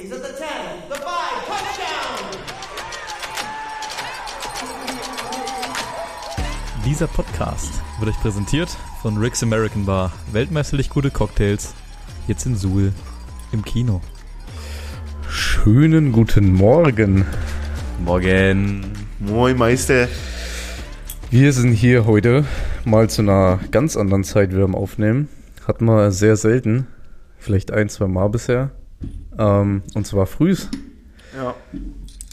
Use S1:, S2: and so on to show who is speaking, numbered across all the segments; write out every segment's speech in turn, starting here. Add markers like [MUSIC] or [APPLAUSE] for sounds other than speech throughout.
S1: He's at the 10, the 5, touchdown!
S2: Dieser Podcast wird euch präsentiert von Rick's American Bar. Weltmeisterlich gute Cocktails. Jetzt in Suhl im Kino.
S3: Schönen guten Morgen.
S2: Morgen.
S4: Moin Meister.
S3: Wir sind hier heute mal zu einer ganz anderen Zeit wieder am Aufnehmen. Hatten wir sehr selten. Vielleicht ein, zwei Mal bisher. Ähm, und zwar frühs.
S4: Ja.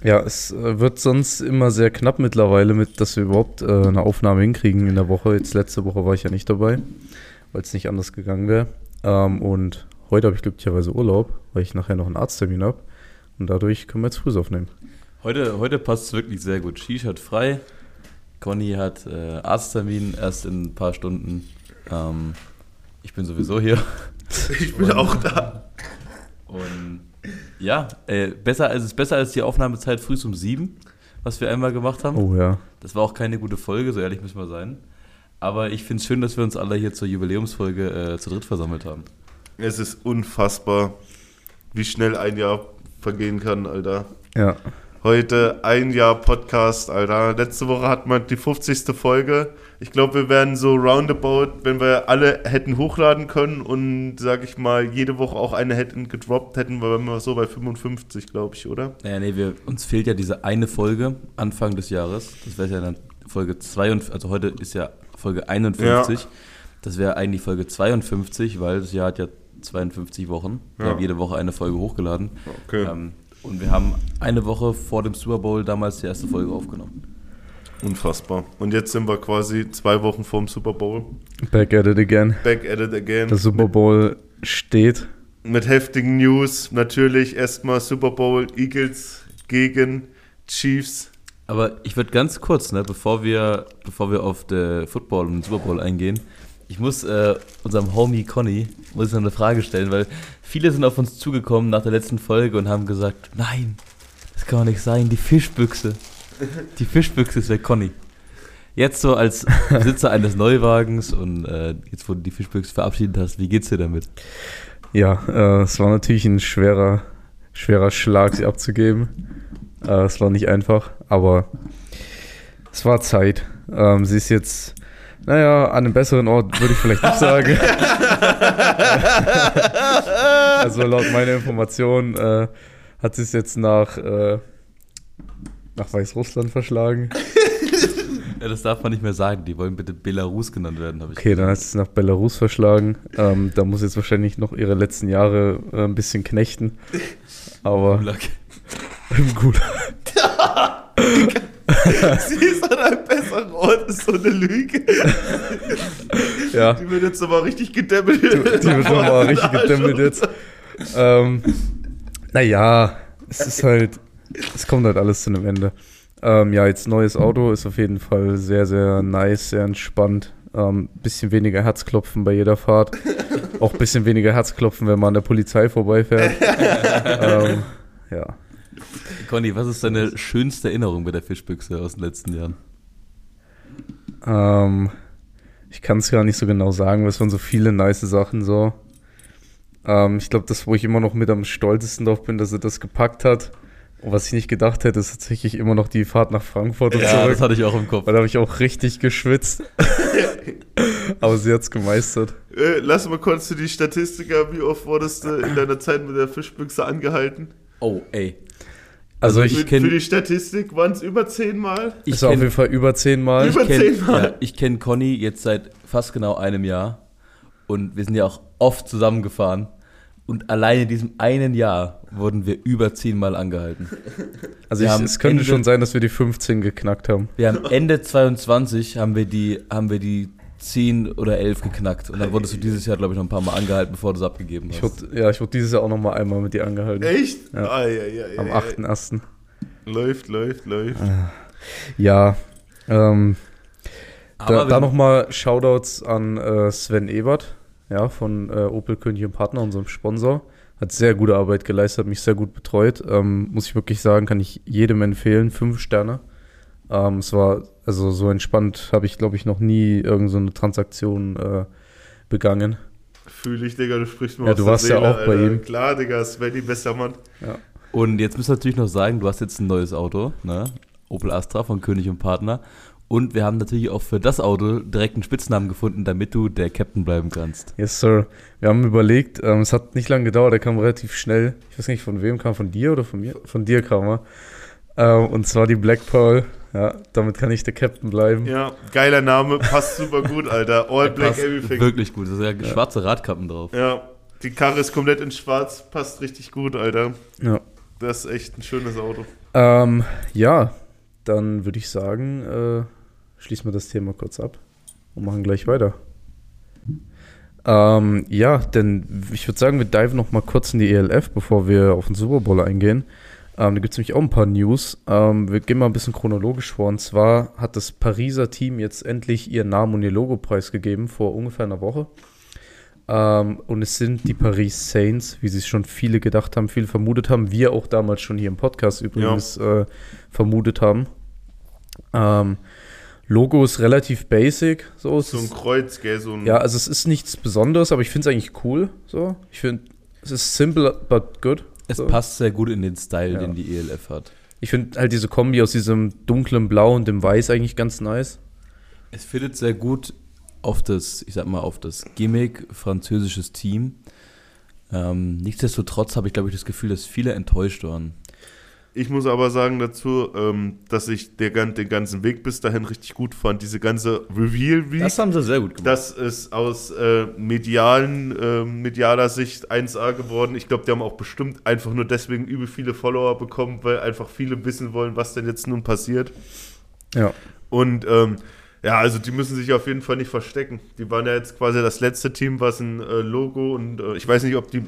S3: Ja, es äh, wird sonst immer sehr knapp mittlerweile, mit, dass wir überhaupt äh, eine Aufnahme hinkriegen in der Woche. Jetzt letzte Woche war ich ja nicht dabei, weil es nicht anders gegangen wäre. Ähm, und heute habe ich glücklicherweise Urlaub, weil ich nachher noch einen Arzttermin habe. Und dadurch können wir jetzt früh aufnehmen.
S2: Heute, heute passt es wirklich sehr gut. Shish hat frei. Conny hat äh, Arzttermin erst in ein paar Stunden. Ähm, ich bin sowieso hier.
S4: Ich bin auch da. [LAUGHS]
S2: Und ja, äh, besser, es ist besser als die Aufnahmezeit früh um sieben, was wir einmal gemacht haben.
S3: Oh ja.
S2: Das war auch keine gute Folge, so ehrlich müssen wir sein. Aber ich finde es schön, dass wir uns alle hier zur Jubiläumsfolge äh, zu dritt versammelt haben.
S4: Es ist unfassbar, wie schnell ein Jahr vergehen kann, Alter.
S3: Ja.
S4: Heute ein Jahr Podcast, Alter. Letzte Woche hatten wir die 50. Folge. Ich glaube, wir werden so roundabout, wenn wir alle hätten hochladen können und, sag ich mal, jede Woche auch eine hätten gedroppt, hätten wir immer so bei 55, glaube ich, oder?
S2: Naja, nee, wir, uns fehlt ja diese eine Folge Anfang des Jahres. Das wäre ja dann Folge 52, also heute ist ja Folge 51.
S4: Ja.
S2: Das wäre eigentlich Folge 52, weil das Jahr hat ja 52 Wochen. Wir
S4: Ja.
S2: haben jede Woche eine Folge hochgeladen.
S4: Okay.
S2: Ähm, und wir haben eine Woche vor dem Super Bowl damals die erste Folge aufgenommen.
S4: Unfassbar. Und jetzt sind wir quasi zwei Wochen vorm Super Bowl.
S3: Back at it again.
S4: Back at it again.
S3: Der Super Bowl steht.
S4: Mit heftigen News. Natürlich erstmal Super Bowl Eagles gegen Chiefs.
S2: Aber ich würde ganz kurz, ne, bevor wir, bevor wir auf den Football und den Super Bowl eingehen, ich muss äh, unserem Homie Conny muss ich noch eine Frage stellen, weil viele sind auf uns zugekommen nach der letzten Folge und haben gesagt, nein, das kann doch nicht sein, die Fischbüchse. Die Fischbüchse ist weg, Conny. Jetzt so als Besitzer eines Neuwagens und äh, jetzt, wo du die Fischbüchse verabschiedet hast, wie geht's dir damit?
S3: Ja, äh, es war natürlich ein schwerer, schwerer Schlag, sie abzugeben. Äh, es war nicht einfach, aber es war Zeit. Ähm, sie ist jetzt, naja, an einem besseren Ort würde ich vielleicht nicht sagen. [LAUGHS] also laut meiner Information äh, hat sie es jetzt nach, äh, nach Weißrussland verschlagen. [LAUGHS]
S2: Ja, das darf man nicht mehr sagen, die wollen bitte Belarus genannt werden, habe ich
S3: Okay, dann hat sie es nach Belarus verschlagen. Ähm, da muss jetzt wahrscheinlich noch ihre letzten Jahre äh, ein bisschen knechten. Aber
S2: Gulag.
S3: im [LAUGHS] Gulag.
S4: Sie ist an einem Ort, ist so eine Lüge. [LAUGHS]
S3: Ja.
S4: Die wird jetzt aber richtig gedämmelt.
S3: Die, die wird nochmal richtig [LAUGHS] gedämmelt jetzt. Ähm, naja, es ist halt, es kommt halt alles zu einem Ende. Ähm, ja, jetzt neues Auto ist auf jeden Fall sehr, sehr nice, sehr entspannt. Ähm, bisschen weniger Herzklopfen bei jeder Fahrt. Auch bisschen weniger Herzklopfen, wenn man an der Polizei vorbeifährt. [LAUGHS] ähm, ja.
S2: Conny, was ist deine schönste Erinnerung bei der Fischbüchse aus den letzten Jahren?
S3: Ähm, ich kann es gar nicht so genau sagen, weil es waren so viele nice Sachen so. Ähm, ich glaube, das, wo ich immer noch mit am stolzesten drauf bin, dass er das gepackt hat. Und was ich nicht gedacht hätte, ist tatsächlich immer noch die Fahrt nach Frankfurt und
S2: Ja,
S3: zurück.
S2: das hatte ich auch im Kopf.
S3: Weil da habe ich auch richtig geschwitzt. [LAUGHS] Aber sie hat es gemeistert.
S4: Äh, lass mal kurz für die Statistiker, wie oft wurdest du in deiner Zeit mit der Fischbüchse angehalten?
S2: Oh, ey.
S3: Also
S2: Ich
S4: Für,
S3: ich,
S2: kenn-
S4: für die Statistik waren es über zehnmal.
S2: Ich
S3: war auf jeden
S2: kenne
S3: Fall über zehnmal.
S4: Über-
S2: kenn,
S4: zehnmal.
S2: ja, ich kenn Conny jetzt seit fast genau einem Jahr. Und wir sind ja auch oft zusammengefahren. Und allein in diesem einen Jahr wurden wir über zehnmal angehalten. [LAUGHS]
S3: Also ich,
S2: haben
S3: es könnte
S2: Ende-
S3: schon sein, dass wir die 15 geknackt haben.
S2: Wir haben Ende 22 haben wir die, haben wir die 10 oder 11 geknackt. Und dann wurdest du dieses Jahr, glaube ich, noch ein paar Mal angehalten, bevor du es abgegeben hast.
S3: Ich wurde, ja, ich wurde dieses Jahr auch noch mal einmal mit dir angehalten.
S4: Echt?
S3: Ja.
S4: Ah, ja, ja, ja,
S3: Am
S4: ja.
S3: 8.1.
S4: Läuft, läuft, läuft.
S3: Ja, ähm,
S2: Aber
S3: da, da nochmal Shoutouts an äh, Sven Ebert, ja, von äh, Opel König und Partner, unserem Sponsor. Hat sehr gute Arbeit geleistet, hat mich sehr gut betreut. Ähm, muss ich wirklich sagen, kann ich jedem empfehlen. Fünf Sterne. Ähm, es war, also so entspannt habe ich, glaube ich, noch nie irgendeine so eine Transaktion äh, begangen.
S4: Fühle ich, Digga, du sprichst mir
S3: Ja,
S4: aus
S3: du
S4: der
S3: warst ja
S4: Seele,
S3: auch bei
S4: Alter.
S3: ihm.
S4: Klar, Digga, Svenny, bester Mann.
S2: Und jetzt müssen wir natürlich noch sagen, du hast jetzt ein neues Auto, ne? Opel Astra von König und Partner. Und wir haben natürlich auch für das Auto direkt einen Spitznamen gefunden, damit du der Captain bleiben kannst.
S3: Yes, Sir. Wir haben überlegt, ähm, es hat nicht lange gedauert, er kam relativ schnell. Ich weiß nicht, von wem kam, von dir oder von mir? Von dir kam er. Ähm, und zwar die Black Pearl. Ja, damit kann ich der Captain bleiben.
S4: Ja, geiler Name, passt super gut, Alter. All Black
S2: Passt
S4: Everything.
S2: Wirklich gut. Da sind ja, schwarze Radkappen drauf.
S4: Ja, die Karre ist komplett in schwarz, passt richtig gut, Alter.
S3: Ja.
S4: Das ist echt ein schönes Auto.
S3: Ähm, ja, dann würde ich sagen, äh, schließen wir das Thema kurz ab und machen gleich weiter. Ähm, ja, denn ich würde sagen, wir diven noch mal kurz in die ELF, bevor wir auf den Super Bowl eingehen. Ähm, da gibt es nämlich auch ein paar News. Ähm, wir gehen mal ein bisschen chronologisch vor. Und zwar hat das Pariser Team jetzt endlich ihren Namen und ihr Logo preisgegeben vor ungefähr einer Woche. Ähm, und es sind die Paris Saints, wie sich schon viele gedacht haben, viele vermutet haben. Wir auch damals schon hier im Podcast übrigens äh, vermutet haben. Ähm, Logo ist relativ basic. So,
S4: So ein Kreuz, gell, so ein.
S3: ja, also es ist nichts Besonderes, aber ich finde es eigentlich cool. So, ich finde, es ist simple but good.
S2: Es
S3: so.
S2: passt sehr gut in den Style,
S3: Ja.
S2: den die ELF hat.
S3: Ich finde halt diese Kombi aus diesem dunklen Blau und dem Weiß eigentlich ganz nice.
S2: Es fittet sehr gut auf das, ich sag mal, auf das Gimmick französisches Team. Ähm, nichtsdestotrotz habe ich, glaube ich, das Gefühl, dass viele enttäuscht waren.
S4: Ich muss aber sagen dazu, ähm, dass ich der, den ganzen Weg bis dahin richtig gut fand. Diese ganze Reveal Week.
S2: haben sie sehr gut
S4: Das ist aus äh, medialen, äh, medialer Sicht 1A geworden. Ich glaube, die haben auch bestimmt einfach nur deswegen übel viele Follower bekommen, weil einfach viele wissen wollen, was denn jetzt nun passiert.
S3: Ja.
S4: Und ähm, ja, also die müssen sich auf jeden Fall nicht verstecken. Die waren ja jetzt quasi das letzte Team, was ein äh, Logo und äh, ich weiß nicht, ob die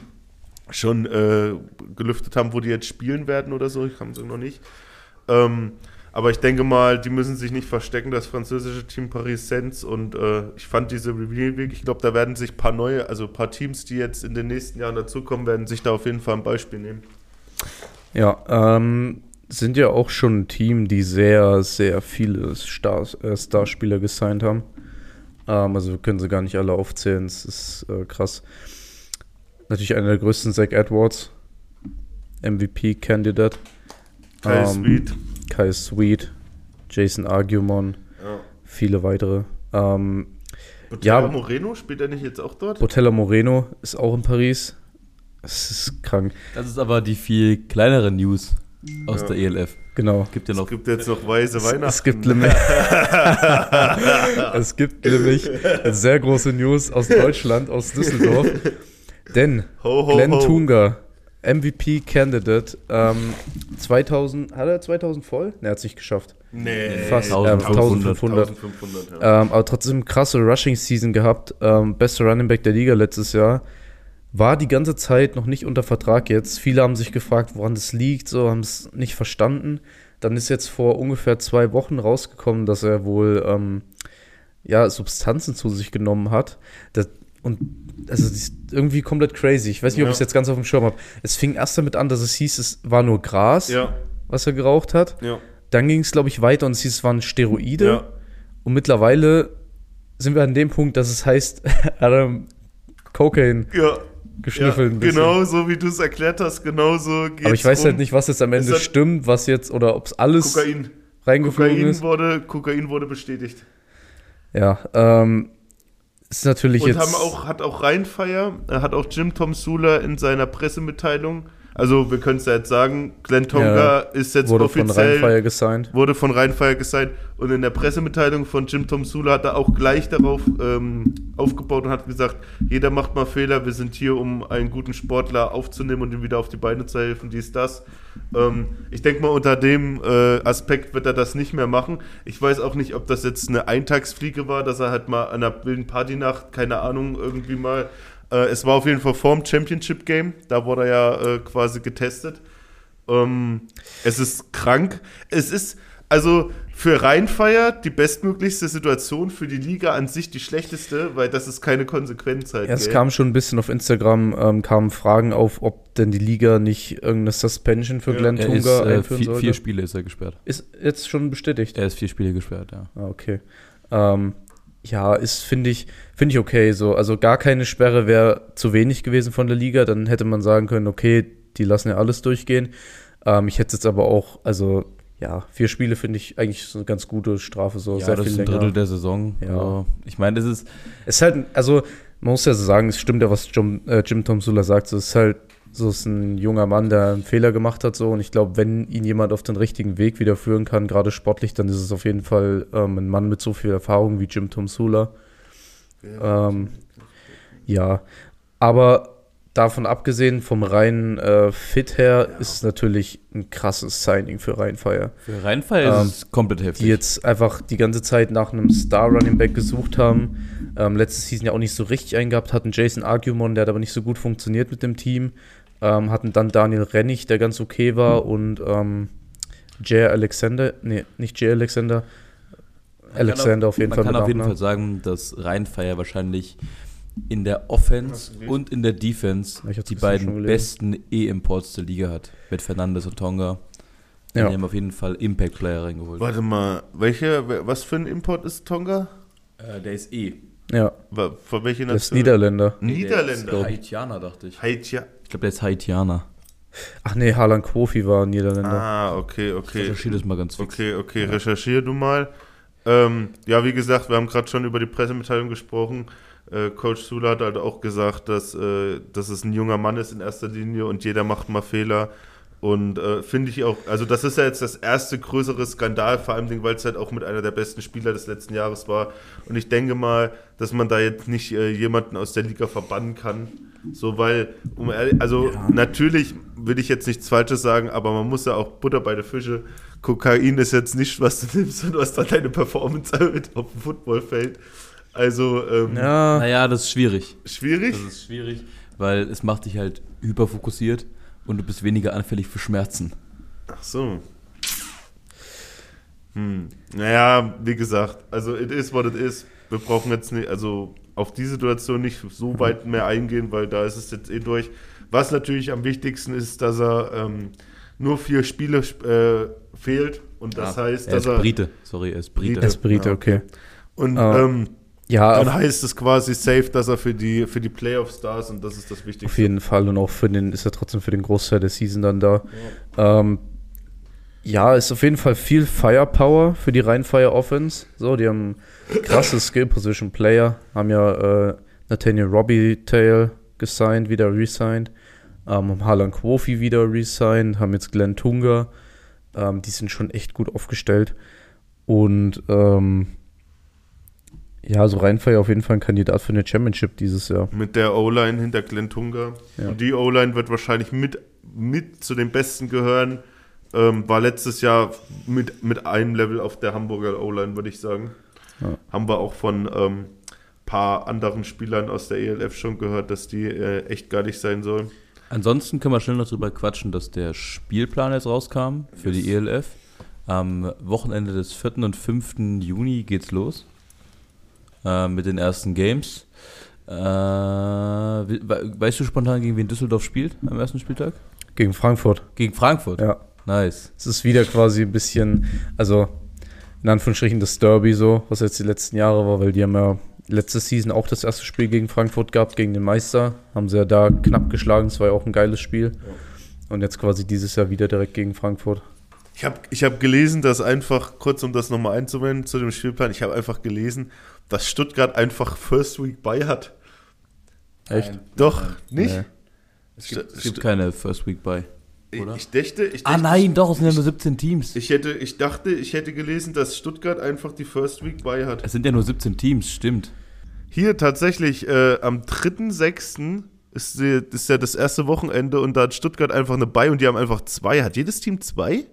S4: schon äh, gelüftet haben, wo die jetzt spielen werden oder so. Ich kann es noch nicht. Ähm, aber ich denke mal, die müssen sich nicht verstecken, das französische Team Paris Saints. Und äh, ich fand diese Reveal Week, ich glaube, da werden sich ein paar neue, also ein paar Teams, die jetzt in den nächsten Jahren dazukommen, werden sich da auf jeden Fall ein Beispiel nehmen.
S3: Ja, ähm, sind ja auch schon ein Team, die sehr, sehr viele Stars, äh, Starspieler gesigned haben. Ähm, also können sie gar nicht alle aufzählen, es ist äh, krass. Natürlich einer der größten, Zach Edwards, MVP-Candidate.
S4: Kai
S3: Ähm,
S4: Sweet.
S3: Kai Sweet, Jason Argumon,
S4: Ja.
S3: viele weitere. Ähm,
S4: Botella
S3: Ja.
S4: Moreno spielt er nicht jetzt auch dort?
S3: Botella Moreno ist auch in Paris. Es ist krank.
S2: Das ist aber die viel kleinere News aus
S4: Ja.
S2: der ELF.
S3: Genau.
S2: Gibt ja
S4: Es
S2: noch
S4: gibt jetzt noch weiße
S3: Es,
S4: Weihnachten.
S3: es gibt nämlich, [LAUGHS] es gibt nämlich sehr große News aus Deutschland, aus Düsseldorf. Denn
S4: Ho, ho,
S3: Glenn
S4: ho.
S3: Tunga, MVP-Candidate, ähm, 2000, hat er 2000 voll? Ne, hat es nicht geschafft.
S4: Nee.
S3: Fast,
S2: 1500.
S3: 1500.
S4: 1500, ja.
S3: Ähm, aber trotzdem krasse Rushing-Season gehabt. Ähm, bester Running Back der Liga letztes Jahr. War die ganze Zeit noch nicht unter Vertrag jetzt. Viele haben sich gefragt, woran das liegt, so haben es nicht verstanden. Dann ist jetzt vor ungefähr zwei Wochen rausgekommen, dass er wohl ähm, ja, Substanzen zu sich genommen hat. Das, und also irgendwie komplett crazy. Ich weiß nicht, ob ich es jetzt ganz auf dem Schirm habe. Es fing erst damit an, dass es hieß, es war nur Gras, was er geraucht hat. Dann ging es, glaube ich, weiter und es hieß, es waren Steroide. Und mittlerweile sind wir an dem Punkt, dass es heißt, [LAUGHS] Adam Cocaine
S4: Ja.
S3: geschnüffelt
S4: ja. Genau so, wie du es erklärt hast, genau so geht's
S3: Aber ich weiß
S4: rum.
S3: halt nicht, was jetzt am Ende
S4: hat-
S3: stimmt, was jetzt oder ob es alles
S4: Kokain.
S3: reingeflogen
S4: Kokain
S3: ist.
S4: wurde, Kokain wurde bestätigt.
S3: Ja, ähm, ist natürlich
S4: Und
S3: jetzt.
S4: haben auch, hat auch Rheinfeier, hat auch Jim Tom Sula in seiner Pressemitteilung, also wir können es ja jetzt sagen, Glenn Tonga ist jetzt
S3: wurde von
S4: offiziell
S3: Rheinfire gesigned.
S4: wurde von Rheinfeier gesigned und in der Pressemitteilung von Jim Tom Sula hat er auch gleich darauf ähm, aufgebaut und hat gesagt, jeder macht mal Fehler, wir sind hier, um einen guten Sportler aufzunehmen und ihm wieder auf die Beine zu helfen, dies, das. Ähm, ich denke mal, unter dem äh, Aspekt wird er das nicht mehr machen. Ich weiß auch nicht, ob das jetzt eine Eintagsfliege war, dass er halt mal an einer wilden Partynacht, keine Ahnung, irgendwie mal äh, es war auf jeden Fall vorm Championship Game, da wurde er ja äh, quasi getestet. Ähm, es ist krank. Es ist also für Rheinfeier die bestmöglichste Situation, für die Liga an sich die schlechteste, weil das ist keine Konsequenz halt.
S3: Ja, es kam schon ein bisschen auf Instagram, ähm, kamen Fragen auf, ob denn die Liga nicht irgendeine Suspension für
S4: Ja.
S3: Glenn
S2: Er ist
S3: Tunga
S2: äh,
S3: einführen
S2: vier,
S3: sollte.
S2: vier Spiele ist er gesperrt.
S3: ist jetzt schon bestätigt.
S2: Er ist vier Spiele gesperrt, ja.
S3: Ah, okay. Ähm, ja, ist, finde ich, finde ich okay so. Also gar keine Sperre wäre zu wenig gewesen von der Liga. Dann hätte man sagen können, okay, die lassen ja alles durchgehen. Ähm, ich hätte jetzt aber auch, also ja, vier Spiele finde ich eigentlich so eine ganz gute Strafe, so
S2: Ja,
S3: sehr
S2: das
S3: viel
S2: ist ein
S3: länger.
S2: Drittel der Saison.
S3: Ja.
S2: Ja. Ich meine, das ist,
S3: Es ist halt, also man muss ja so sagen, es stimmt ja, was Jim, äh, Jim Tom Sula sagt. So, es ist halt so ist ein junger Mann, der einen Fehler gemacht hat. So und ich glaube, wenn ihn jemand auf den richtigen Weg wieder führen kann, gerade sportlich, dann ist es auf jeden Fall ähm, ein Mann mit so viel Erfahrung wie Jim Tom Sula. Ähm, ja, aber davon abgesehen, vom reinen äh, Fit her, ist es natürlich ein krasses Signing für Rheinfire
S2: für Rheinfall
S3: Ähm,
S2: ist es komplett heftig.
S3: die jetzt einfach die ganze Zeit nach einem Star Running Back gesucht haben. Ähm, letzte Season ja auch nicht so richtig eingehabt, hatten Jason Argumon, der hat aber nicht so gut funktioniert mit dem Team. Ähm, hatten dann Daniel Rennig, der ganz okay war, und ähm, Jay Alexander, nee, nicht Jay Alexander, Alexander auf jeden
S2: Man
S3: Fall.
S2: kann
S3: mit
S2: auf jeden
S3: Nachnamen.
S2: Fall sagen, dass Rheinfeier wahrscheinlich in der Offense und in der Defense
S3: ich
S2: die beiden besten E-Imports der Liga hat. Mit Fernandes und Tonga.
S3: Ja.
S2: Die haben auf jeden Fall Impact-Player reingeholt.
S4: Warte mal, welche, was für ein Import ist Tonga?
S2: Äh, der ist E.
S3: Ja,
S4: Von welcher
S3: der ist
S4: Nation?
S3: Niederländer.
S4: Niederländer.
S2: Haitianer, dachte ich.
S4: Haiti.
S2: Ich glaube, der ist Haitianer.
S3: Ach nee, Harlan Kofi war Niederländer.
S4: Ah, okay,
S2: Ich
S4: okay.
S2: recherchiere das mal ganz fix.
S4: Okay, okay, recherchier du mal. Ähm, ja, wie gesagt, wir haben gerade schon über die Pressemitteilung gesprochen. Äh, Coach Sula hat halt auch gesagt, dass, äh, dass es ein junger Mann ist in erster Linie und jeder macht mal Fehler. Und äh, finde ich auch, also das ist ja jetzt das erste größere Skandal, vor allem, weil es halt auch mit einer der besten Spieler des letzten Jahres war. Und ich denke mal, dass man da jetzt nicht äh, jemanden aus der Liga verbannen kann. So, weil, um ehrlich, also natürlich will ich jetzt nichts Falsches sagen, aber man muss ja auch Butter bei der Fische. Kokain ist jetzt nicht, was du nimmst und was dann deine Performance erhöht [LAUGHS] auf dem Footballfeld. Also, ähm,
S3: Ja,
S2: Naja, das ist schwierig.
S4: schwierig.
S2: Das ist schwierig, weil es macht dich halt hyperfokussiert und du bist weniger anfällig für Schmerzen.
S4: Ach so. Hm. Naja, wie gesagt, also it is what it is. Wir brauchen jetzt nicht, also auf die Situation nicht so weit mehr eingehen, weil da ist es jetzt eh durch. Was natürlich am wichtigsten ist, dass er ähm, nur vier Spiele äh, fehlt und das
S2: Ah,
S4: heißt,
S2: er
S4: dass
S2: ist
S4: er
S2: Brite. Sorry, er ist Brite.
S3: er ist Brite,
S4: Ja,
S3: okay.
S4: und
S3: Ah.
S4: ähm,
S3: Ja,
S4: dann heißt es quasi safe, dass er für die für die Playoffs da ist und das ist das Wichtigste.
S3: auf jeden Fall und auch für den ist er trotzdem für den Großteil der Season dann da. Ähm, ja, ist auf jeden Fall viel Firepower für die Rheinfire Offense. So, die haben krasse Skill Position Player, haben ja äh, Nathaniel Robbie Tail gesigned, wieder resigned, ähm, haben Harlan Quofi wieder resigned, haben jetzt Glenn Tunga. Ähm, die sind schon echt gut aufgestellt. Und ähm, ja, so Rheinfire auf jeden Fall ein Kandidat für eine Championship dieses Jahr.
S4: Mit der O-Line hinter Glenn Tunga.
S3: Ja.
S4: Und die O-Line wird wahrscheinlich mit, mit zu den Besten gehören. Ähm, war letztes Jahr mit, mit einem Level auf der Hamburger O-Line, würde ich sagen.
S3: Ja.
S4: Haben wir auch von ähm, paar anderen Spielern aus der ELF schon gehört, dass die äh, echt gar nicht sein sollen.
S2: Ansonsten können wir schnell noch drüber quatschen, dass der Spielplan jetzt rauskam für die ELF. Am Wochenende des 4. und 5. Juni geht's los äh, mit den ersten Games. Äh, we- we- weißt du spontan, gegen wen Düsseldorf spielt am ersten Spieltag?
S3: Gegen Frankfurt.
S2: Gegen Frankfurt.
S3: Ja.
S2: Nice.
S3: Es ist wieder quasi ein bisschen, also in Anführungsstrichen das Derby so, was jetzt die letzten Jahre war, weil die haben ja letzte Season auch das erste Spiel gegen Frankfurt gehabt, gegen den Meister. Haben sie ja da knapp geschlagen, es war ja auch ein geiles Spiel. Und jetzt quasi dieses Jahr wieder direkt gegen Frankfurt.
S4: Ich habe ich hab gelesen, dass einfach, kurz um das nochmal einzuwenden zu dem Spielplan, ich habe einfach gelesen, dass Stuttgart einfach First Week bei hat.
S3: Echt?
S4: Doch, nicht?
S3: Nee.
S2: Es gibt, es gibt keine First Week bei.
S4: Ich,
S2: oder?
S4: ich dachte, ich
S2: Ah
S4: dachte,
S2: nein, doch, es sind ja nur 17 Teams.
S4: Ich hätte, ich dachte, ich hätte gelesen, dass Stuttgart einfach die First Week bei hat.
S2: Es sind ja nur 17 Teams, stimmt.
S4: Hier tatsächlich äh, am 3.6. Ist, die- ist ja das erste Wochenende und da hat Stuttgart einfach eine bei und die haben einfach zwei. Hat jedes Team zwei?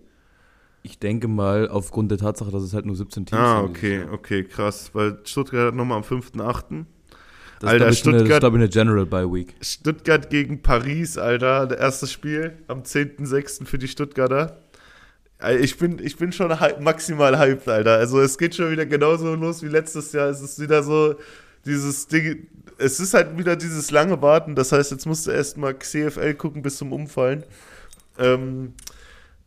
S2: Ich denke mal, aufgrund der Tatsache, dass es halt nur 17 Teams
S4: Ah,
S2: sind.
S4: okay, okay, krass. Weil Stuttgart hat nochmal am 5.8.
S2: Das
S4: Alter,
S2: ist, ich, eine- das ist,
S4: Stuttgart-
S2: ich, eine General Bye Week.
S4: Stuttgart gegen Paris, Alter. Das erste Spiel am 10.6. für die Stuttgarter. Ich bin, ich bin schon hype, maximal hyped, Alter. Also es geht schon wieder genauso los wie letztes Jahr. Es ist wieder so dieses Ding. Es ist halt wieder dieses lange Warten. Das heißt, jetzt musst du erstmal CFL gucken bis zum Umfallen. Ähm,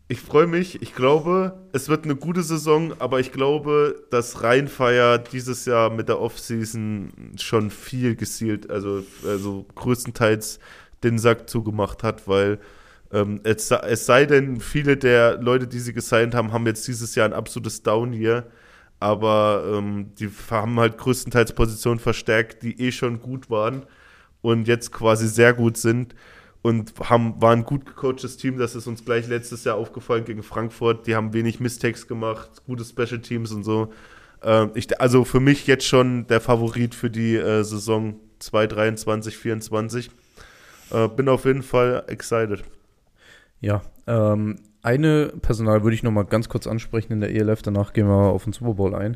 S4: ich freue mich. Ich glaube, es wird eine gute Saison, aber ich glaube, dass Rheinfeier dieses Jahr mit der Offseason schon viel gezielt, also, also größtenteils den Sack zugemacht hat, weil ähm, es, es, sei denn, viele der Leute, die sie gesigned haben, haben jetzt dieses Jahr ein absolutes Down hier. Aber ähm, die haben halt größtenteils Positionen verstärkt, die eh schon gut waren und jetzt quasi sehr gut sind und haben, waren ein gut gecoachtes Team. Das ist uns gleich letztes Jahr aufgefallen gegen Frankfurt. Die haben wenig Mistakes gemacht, gute Special Teams und so. Äh, ich, also für mich jetzt schon der Favorit für die äh, Saison 2023, 2024. Äh, bin auf jeden Fall excited.
S3: Ja, ähm, eine Personal würde ich noch mal ganz kurz ansprechen in der ELF, danach gehen wir auf den Super Bowl ein.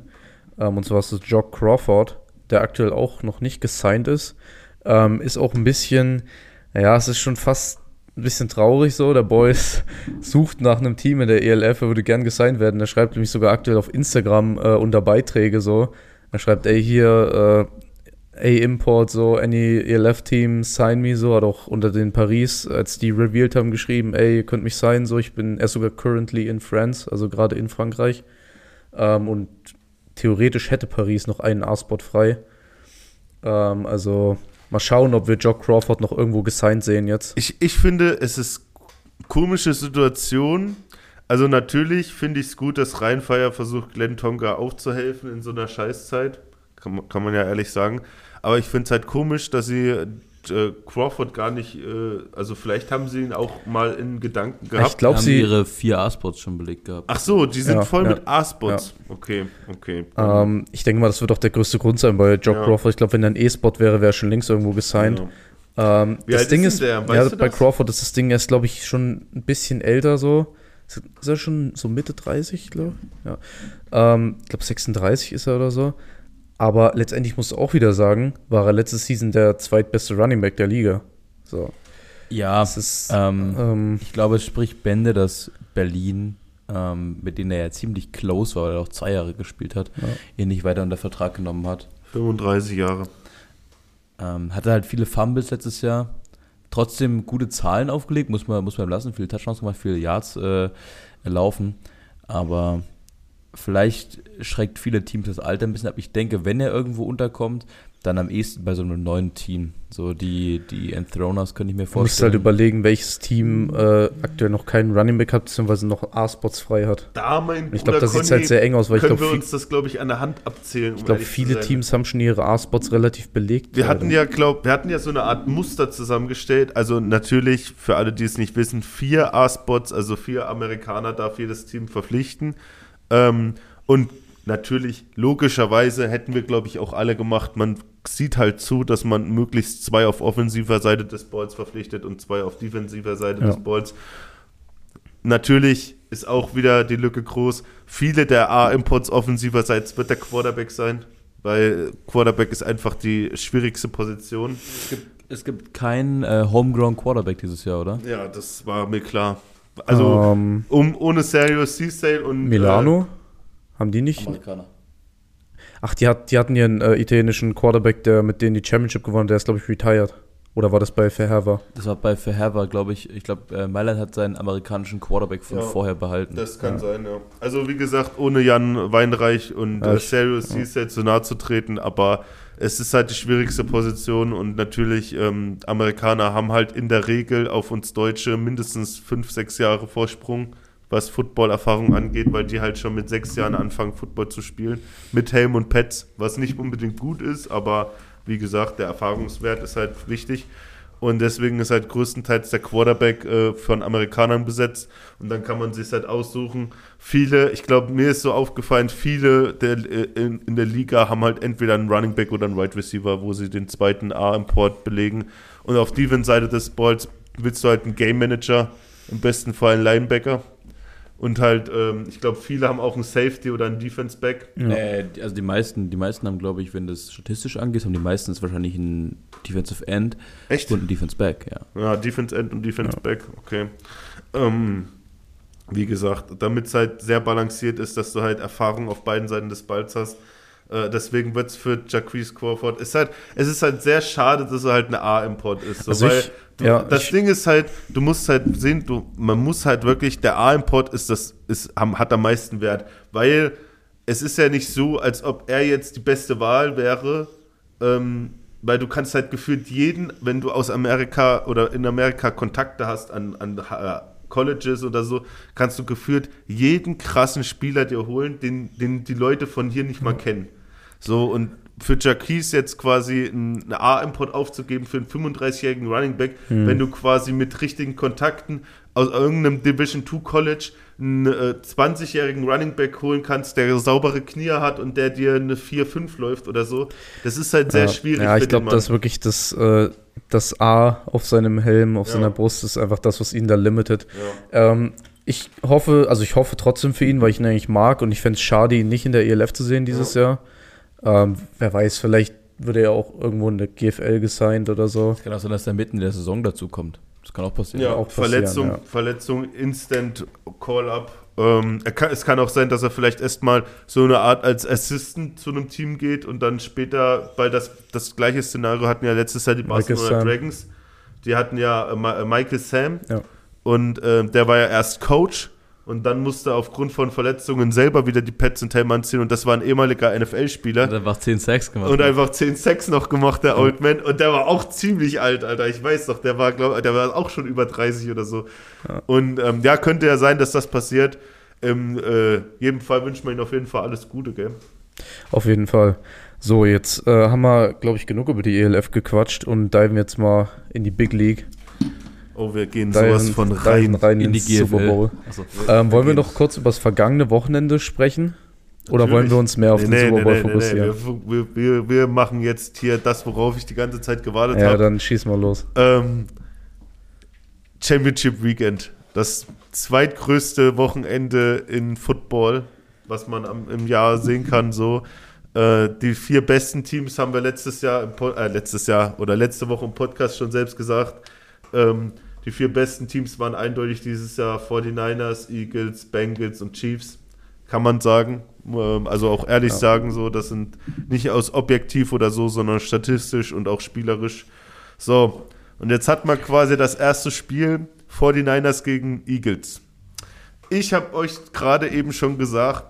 S3: Ähm, und zwar ist es Jock Crawford, der aktuell auch noch nicht gesigned ist. Ähm, ist auch ein bisschen, ja, es ist schon fast ein bisschen traurig so. Der Boy [LAUGHS] sucht nach einem Team in der ELF, er würde gern gesigned werden. Er schreibt nämlich sogar aktuell auf Instagram äh, unter Beiträge so. Er schreibt, ey, hier, äh, A-Import, so, any ELF-Team, sign me, so, hat auch unter den Paris, als die revealed haben, geschrieben, ey, ihr könnt mich sein, so, ich bin, er sogar currently in France, also gerade in Frankreich. Ähm, und theoretisch hätte Paris noch einen A-Spot frei. Ähm, also, mal schauen, ob wir Jock Crawford noch irgendwo gesigned sehen jetzt.
S4: Ich, ich finde, es ist komische Situation. Also natürlich finde ich es gut, dass Rheinfeier versucht, Glenn Tonga aufzuhelfen in so einer Scheißzeit. Kann, kann man ja ehrlich sagen. Aber ich finde es halt komisch, dass sie äh, Crawford gar nicht, äh, also vielleicht haben sie ihn auch mal in Gedanken gehabt.
S3: Ich glaube,
S2: haben
S3: sie
S2: ihre vier A-Spots schon belegt gehabt.
S4: Ach so, die sind
S3: Ja,
S4: voll
S3: ja,
S4: mit A-Spots. Okay, okay.
S3: Ähm, ich denke mal, das wird auch der größte Grund sein bei Jock
S4: Ja.
S3: Crawford. Ich glaube, wenn er ein E-Spot wäre, wäre er schon längst irgendwo gesigned. Ähm,
S4: Wie
S3: das
S4: alt
S3: Ding
S4: ist der? Weißt
S3: ja,
S4: du
S3: bei
S4: das?
S3: Crawford ist das Ding, er ist, glaube ich, schon ein bisschen älter so. Ist ist er schon so Mitte 30, glaube ich? Ja. Ähm, ich glaube, 36 ist er oder so. Aber letztendlich musst du auch wieder sagen, war er letzte Season der zweitbeste Running Back der Liga. So.
S2: Ja,
S3: Das ist,
S2: ähm,
S3: ähm,
S2: ich glaube, es spricht Bände, dass Berlin, ähm, mit denen er ja ziemlich close war, weil er auch zwei Jahre gespielt hat,
S3: Ja.
S2: ihn nicht weiter unter Vertrag genommen hat.
S4: 35 Jahre.
S2: Ähm, hatte halt viele Fumbles letztes Jahr. Trotzdem gute Zahlen aufgelegt, muss man, muss man lassen. Viele Touchdowns gemacht, viele Yards äh, erlaufen. Aber vielleicht schreckt viele Teams das Alter ein bisschen ab. Ich denke, wenn er irgendwo unterkommt, dann am ehesten bei so einem neuen Team. So die, die Enthroners könnte ich mir
S3: du musst
S2: vorstellen.
S3: halt überlegen, welches Team äh, aktuell noch keinen Running Back hat, beziehungsweise noch A-Spots frei hat.
S4: Da, mein
S3: Ich glaube,
S4: Bruder
S3: da sieht halt sehr eng aus, weil ich
S4: können
S3: glaube,
S4: wir uns das, glaube ich, an der Hand abzählen. um
S3: ich glaube, viele. Teams haben schon ihre A-Spots relativ belegt.
S4: Wir hatten ja, glaub, wir hatten ja so eine Art Muster zusammengestellt. Also natürlich, für alle, die es nicht wissen, vier A-Spots, also vier Amerikaner darf jedes Team verpflichten. Ähm, und natürlich, logischerweise hätten wir, glaube ich, auch alle gemacht. Man sieht halt zu, dass man möglichst zwei auf offensiver Seite des Balls verpflichtet und zwei auf defensiver Seite
S3: Ja.
S4: des Balls. Natürlich ist auch wieder die Lücke groß. Viele der A-Imports offensiverseits wird der Quarterback sein, weil Quarterback ist einfach die schwierigste Position.
S2: es, gibt, es gibt keinen äh, Homegrown Quarterback dieses Jahr, oder?
S4: Ja, das war mir klar. Also
S3: ähm,
S4: um, ohne Sergio Cissale und
S3: Milano? haben die nicht?
S2: Amerikaner.
S3: Ach, die, hat, die hatten ja einen äh, italienischen Quarterback, der mit denen die Championship gewonnen hat, der ist, glaube ich, retired. Oder war das bei Verhever?
S2: Das war bei Verhever, glaube ich. Ich glaube, äh, Mailand hat seinen amerikanischen Quarterback von
S4: Ja,
S2: vorher behalten.
S4: Das kann sein, ja. Also wie gesagt, ohne Jan Weinreich und
S3: Ja,
S4: äh, Sergio Cissale zu nahe zu treten, aber es ist halt die schwierigste Position und natürlich ähm, Amerikaner haben halt in der Regel auf uns Deutsche mindestens fünf, sechs Jahre Vorsprung, was Footballerfahrung angeht, weil die halt schon mit sechs Jahren anfangen, Football zu spielen. Mit Helm und Pads, was nicht unbedingt gut ist, aber wie gesagt, der Erfahrungswert ist halt wichtig. Und deswegen ist halt größtenteils der Quarterback äh, von Amerikanern besetzt. Und dann kann man sich halt aussuchen. Viele, ich glaube, mir ist so aufgefallen, viele der, äh, in, in der Liga haben halt entweder einen Running Back oder einen Wide Receiver, wo sie den zweiten A-Import belegen. Und auf Defense-Seite des Balls willst du halt einen Game Manager, im besten Fall einen Linebacker. Und halt, ähm, ich glaube, viele haben auch einen Safety oder einen Defense-Back.
S2: Äh, die- also die meisten, die meisten haben, glaube ich, wenn das statistisch angeht, haben die meisten wahrscheinlich einen Defensive End
S4: Echt?
S2: und einen Defense Back, ja.
S4: Ja, Defense End und Defense Back, okay. Ähm, wie gesagt, damit es halt sehr balanciert ist, dass du halt Erfahrung auf beiden Seiten des Balls hast. Äh, deswegen wird es für Jacquees Crawford. Ist halt, es ist halt sehr schade, dass er halt eine A-Import ist. So,
S3: Also
S4: weil
S3: ich-
S4: du,
S3: ja,
S4: das Ding ist halt, du musst halt sehen, du, man muss halt wirklich, der A-Import ist das, ist, hat am meisten Wert. Weil es ist ja nicht so, als ob er jetzt die beste Wahl wäre. Ähm, weil du kannst halt gefühlt jeden, wenn du aus Amerika oder in Amerika Kontakte hast an, an äh, Colleges oder so, kannst du gefühlt jeden krassen Spieler dir holen, den, den die Leute von hier nicht mal kennen. So, und für Jacquees jetzt quasi ein- eine A-Import aufzugeben für einen 35-jährigen Running Back, wenn du quasi mit richtigen Kontakten aus irgendeinem Division 2 College einen äh, 20-jährigen Running Back holen kannst, der saubere Knie hat und der dir eine 4-5 läuft oder so. Das ist halt sehr
S3: ja.
S4: schwierig
S3: Ja, ich glaube,
S4: Mann.
S3: dass wirklich das, äh, das A auf seinem Helm, auf
S4: Ja.
S3: seiner Brust ist einfach das, was ihn da limitet. Ähm, ich hoffe, also ich hoffe trotzdem für ihn, weil ich ihn eigentlich mag und ich fände es schade, ihn nicht in der ELF zu sehen dieses Jahr. Ähm, wer weiß, vielleicht wird er ja auch irgendwo in der GFL gesigned oder so.
S2: Es kann auch sein, dass er mitten in der Saison dazu kommt. Das kann auch passieren.
S4: Ja,
S3: auch passieren,
S4: Verletzung,
S3: ja.
S4: Verletzung, Instant Call-Up. Ähm, kann, es kann auch sein, dass er vielleicht erstmal so eine Art als Assistant zu einem Team geht und dann später, weil das, das gleiche Szenario hatten ja letztes Jahr die Barcelona. Dragons. Die hatten ja äh, äh, Michael Sam
S3: Ja.
S4: und äh, der war ja erst Coach und dann musste er aufgrund von Verletzungen selber wieder die Pets und Helm anziehen und das war ein ehemaliger NFL-Spieler.
S2: Hat einfach 10 Sacks gemacht.
S4: Und einfach 10 Sex noch gemacht, der Old Man. Und der war auch ziemlich alt, Alter. Ich weiß doch, der war, glaub, der war auch schon über 30 oder so. Und ähm, ja, könnte ja sein, dass das passiert. Im äh, jedem Fall wünschen wir ihm auf jeden Fall alles Gute, gell?
S3: Auf jeden Fall. So, jetzt äh, haben wir, glaube ich, genug über die ELF gequatscht und diven jetzt mal in die Big League.
S4: Oh, wir gehen sowas
S3: Diven,
S4: von rein.
S3: rein
S2: in die GFL.
S3: Super Bowl.
S2: Achso.
S3: Ähm, wollen wir noch kurz über das vergangene Wochenende sprechen? Oder wollen wir uns mehr auf den Super Bowl fokussieren?
S4: Wir, wir, wir machen jetzt hier das, worauf ich die ganze Zeit gewartet
S3: Ja,
S4: habe.
S3: dann schieß mal los.
S4: Ähm, Championship Weekend. Das zweitgrößte Wochenende in Football, was man am, im Jahr sehen kann. So. Äh, die vier besten Teams haben wir letztes Jahr, äh, letztes Jahr oder letzte Woche im Podcast schon selbst gesagt. Ähm, die vier besten Teams waren eindeutig dieses Jahr 49ers, Eagles, Bengals und Chiefs. Kann man sagen. Ähm, also auch ehrlich
S3: Ja.
S4: sagen, so, das sind nicht aus objektiv oder so, sondern statistisch und auch spielerisch. So, und jetzt hat man quasi das erste Spiel 49ers gegen Eagles. Ich habe euch gerade eben schon gesagt,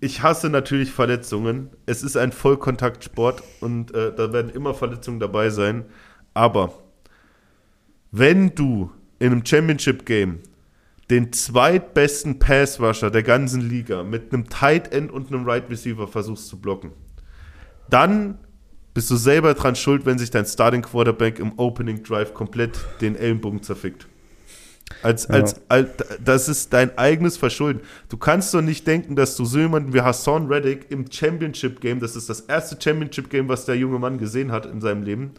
S4: ich hasse natürlich Verletzungen. Es ist ein Vollkontaktsport und äh, da werden immer Verletzungen dabei sein. Aber wenn du in einem Championship-Game den zweitbesten Pass-Rusher der ganzen Liga mit einem Tight End und einem Right Receiver versuchst zu blocken, dann bist du selber dran schuld, wenn sich dein Starting Quarterback im Opening Drive komplett den Ellenbogen zerfickt. Als,
S3: Ja.
S4: als, als, das ist dein eigenes Verschulden. Du kannst doch nicht denken, dass du so jemanden wie Hassan Reddick im Championship Game, das ist das erste Championship Game, was der junge Mann gesehen hat in seinem Leben,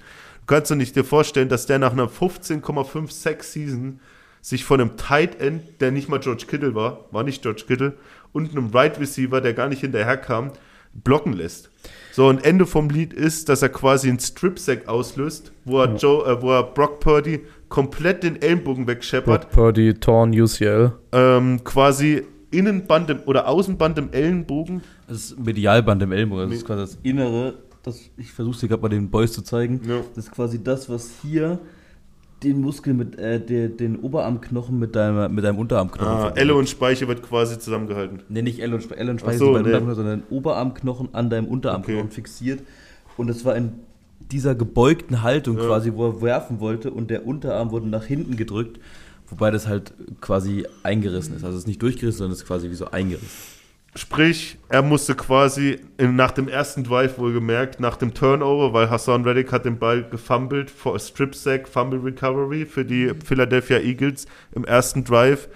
S4: kannst doch nicht dir vorstellen, dass der nach einer 15,5 Sex Season sich von einem Tight End, der nicht mal George Kittle war, war nicht George Kittle, und einem Right Receiver, der gar nicht hinterherkam, blocken lässt. So, und Ende vom Lied ist, dass er quasi einen Strip-Sack auslöst, wo er, Joe, äh, wo er Brock Purdy komplett den Ellenbogen wegscheppert,
S3: Brock Purdy, Torn, UCL.
S4: ähm, quasi Innenband im, oder Außenband im Ellenbogen.
S2: Das ist Medialband im Ellenbogen. Das ist quasi das Innere. Das, ich versuche dir gerade mal den Boys zu zeigen.
S4: Ja.
S2: Das ist quasi das, was hier den Muskel mit, äh, der, den Oberarmknochen mit deinem, mit deinem Unterarmknochen
S4: Ah,
S2: verbindet.
S4: Elle und Speiche wird quasi zusammengehalten.
S2: Nee, nicht L und, Spe L und Speiche
S4: so, nee.
S2: Sondern Oberarmknochen an deinem Unterarmknochen
S4: Okay.
S2: fixiert. Und es war in dieser gebeugten Haltung
S4: Ja.
S2: quasi, wo er werfen wollte und der Unterarm wurde nach hinten gedrückt, wobei das halt quasi eingerissen ist. Also es ist nicht durchgerissen, sondern es ist quasi wie so eingerissen.
S4: Sprich, er musste quasi nach dem ersten Drive wohlgemerkt, nach dem Turnover, weil Hassan Reddick hat den Ball gefummelt, for Strip Sack, Fumble Recovery für die Philadelphia Eagles im ersten Drive.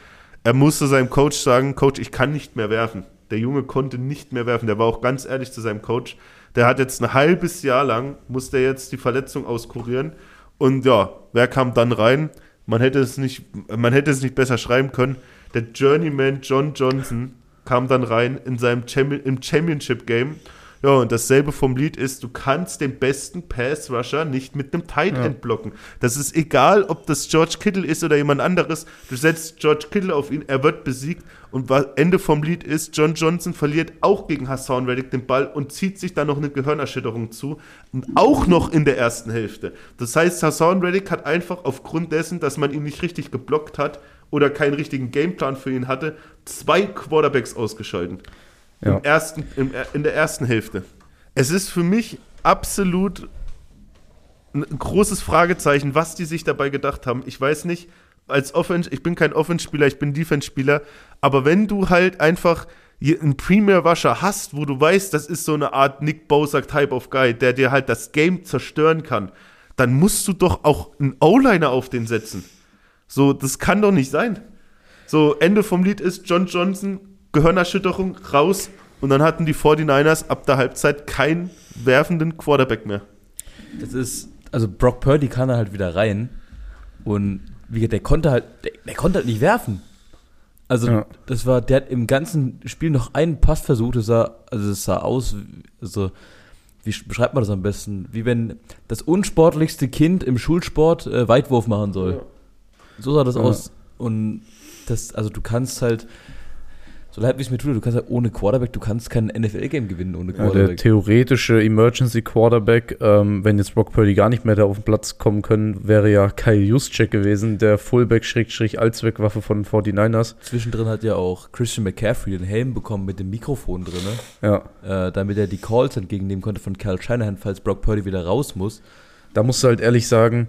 S4: Er musste seinem Coach sagen, Coach, ich kann nicht mehr werfen. Der Junge konnte nicht mehr werfen. Der war auch ganz ehrlich zu seinem Coach. Der hat jetzt ein halbes Jahr lang, musste jetzt die Verletzung auskurieren. Und ja, wer kam dann rein? Man hätte es nicht, man hätte es nicht besser schreiben können. Der Journeyman John Johnson kam dann rein in seinem Champion, im Championship Game. Ja, und dasselbe vom Lied ist, du kannst den besten Pass-Rusher nicht mit einem Tight End blocken. Das ist egal, ob das George Kittle ist oder jemand anderes. Du setzt George Kittle auf ihn, er wird besiegt. Und was Ende vom Lied ist, John Johnson verliert auch gegen Hassan Reddick den Ball und zieht sich dann noch eine Gehirnerschütterung zu. Und auch noch in der ersten Hälfte. Das heißt, Hassan Reddick hat einfach aufgrund dessen, dass man ihn nicht richtig geblockt hat oder keinen richtigen Gameplan für ihn hatte, zwei Quarterbacks ausgeschalten.
S3: Ja.
S4: Im ersten, im, in der ersten Hälfte. Es ist für mich absolut ein großes Fragezeichen, was die sich dabei gedacht haben. Ich weiß nicht, als Offense, ich bin kein Offense-Spieler, ich bin Defense-Spieler, aber wenn du halt einfach einen Premier-Washer hast, wo du weißt, das ist so eine Art Nick Bosa-Type of Guy, der dir halt das Game zerstören kann, dann musst du doch auch einen O-Liner auf den setzen. So, das kann doch nicht sein. So, Ende vom Lied ist John Johnson, Gehirnerschütterung, raus. Und dann hatten die 49ers ab der Halbzeit keinen werfenden Quarterback mehr.
S2: Das ist, also Brock Purdy kann da halt wieder rein und wie gesagt, der konnte halt, der, der konnte halt nicht werfen. Also
S3: Ja.
S2: das war, der hat im ganzen Spiel noch einen Pass versucht, das sah, also es sah aus, also wie sch- beschreibt man das am besten? Wie wenn das unsportlichste Kind im Schulsport äh, Weitwurf machen soll. So sah das
S3: Ja.
S2: aus. Und das, also du kannst halt, so leid wie es mir tut, du kannst halt ohne Quarterback, du kannst kein NFL-Game gewinnen ohne
S3: Ja, der
S2: Quarterback.
S3: theoretische Emergency Quarterback, ähm, wenn jetzt Brock Purdy gar nicht mehr da auf den Platz kommen können, wäre ja Kyle Juszczyk gewesen, der Fullback-Allzweckwaffe von den 49ers.
S2: Zwischendrin hat ja auch Christian McCaffrey den Helm bekommen mit dem Mikrofon drin,
S3: Ja,
S2: äh, damit er die Calls entgegennehmen konnte von Kyle Shanahan, falls Brock Purdy wieder raus muss.
S3: da musst du halt ehrlich sagen,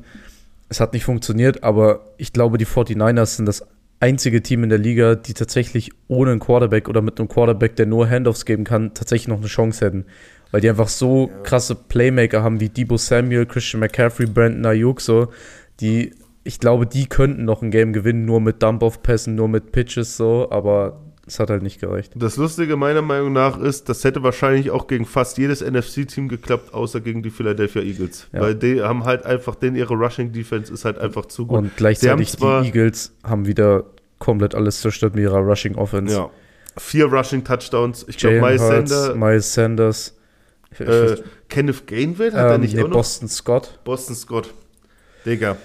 S3: es hat nicht funktioniert, aber ich glaube, die 49ers sind das einzige Team in der Liga, die tatsächlich ohne einen Quarterback oder mit einem Quarterback, der nur Handoffs geben kann, tatsächlich noch eine Chance hätten. Weil die einfach so krasse Playmaker haben wie Debo Samuel, Christian McCaffrey, Brandon Ayuk, so, die, ich glaube, die könnten noch ein Game gewinnen, nur mit Dump-Off-Pässen, nur mit Pitches, so, aber es hat halt nicht gereicht.
S4: Das Lustige meiner Meinung nach ist, das hätte wahrscheinlich auch gegen fast jedes NFC-Team geklappt, außer gegen die Philadelphia Eagles.
S3: Ja.
S4: Weil die haben halt einfach, denn ihre Rushing-Defense ist halt einfach zu gut.
S3: Und gleichzeitig die Eagles haben wieder komplett alles zerstört mit ihrer Rushing-Offense.
S4: Ja. Vier Rushing-Touchdowns. Ich glaube, Miles Sander,
S3: Miles Sanders,
S4: äh, Kenneth Gainwell, hat er
S3: ähm,
S4: nicht
S3: nee,
S4: auch noch?
S3: Boston Scott.
S4: Boston Scott. Digga.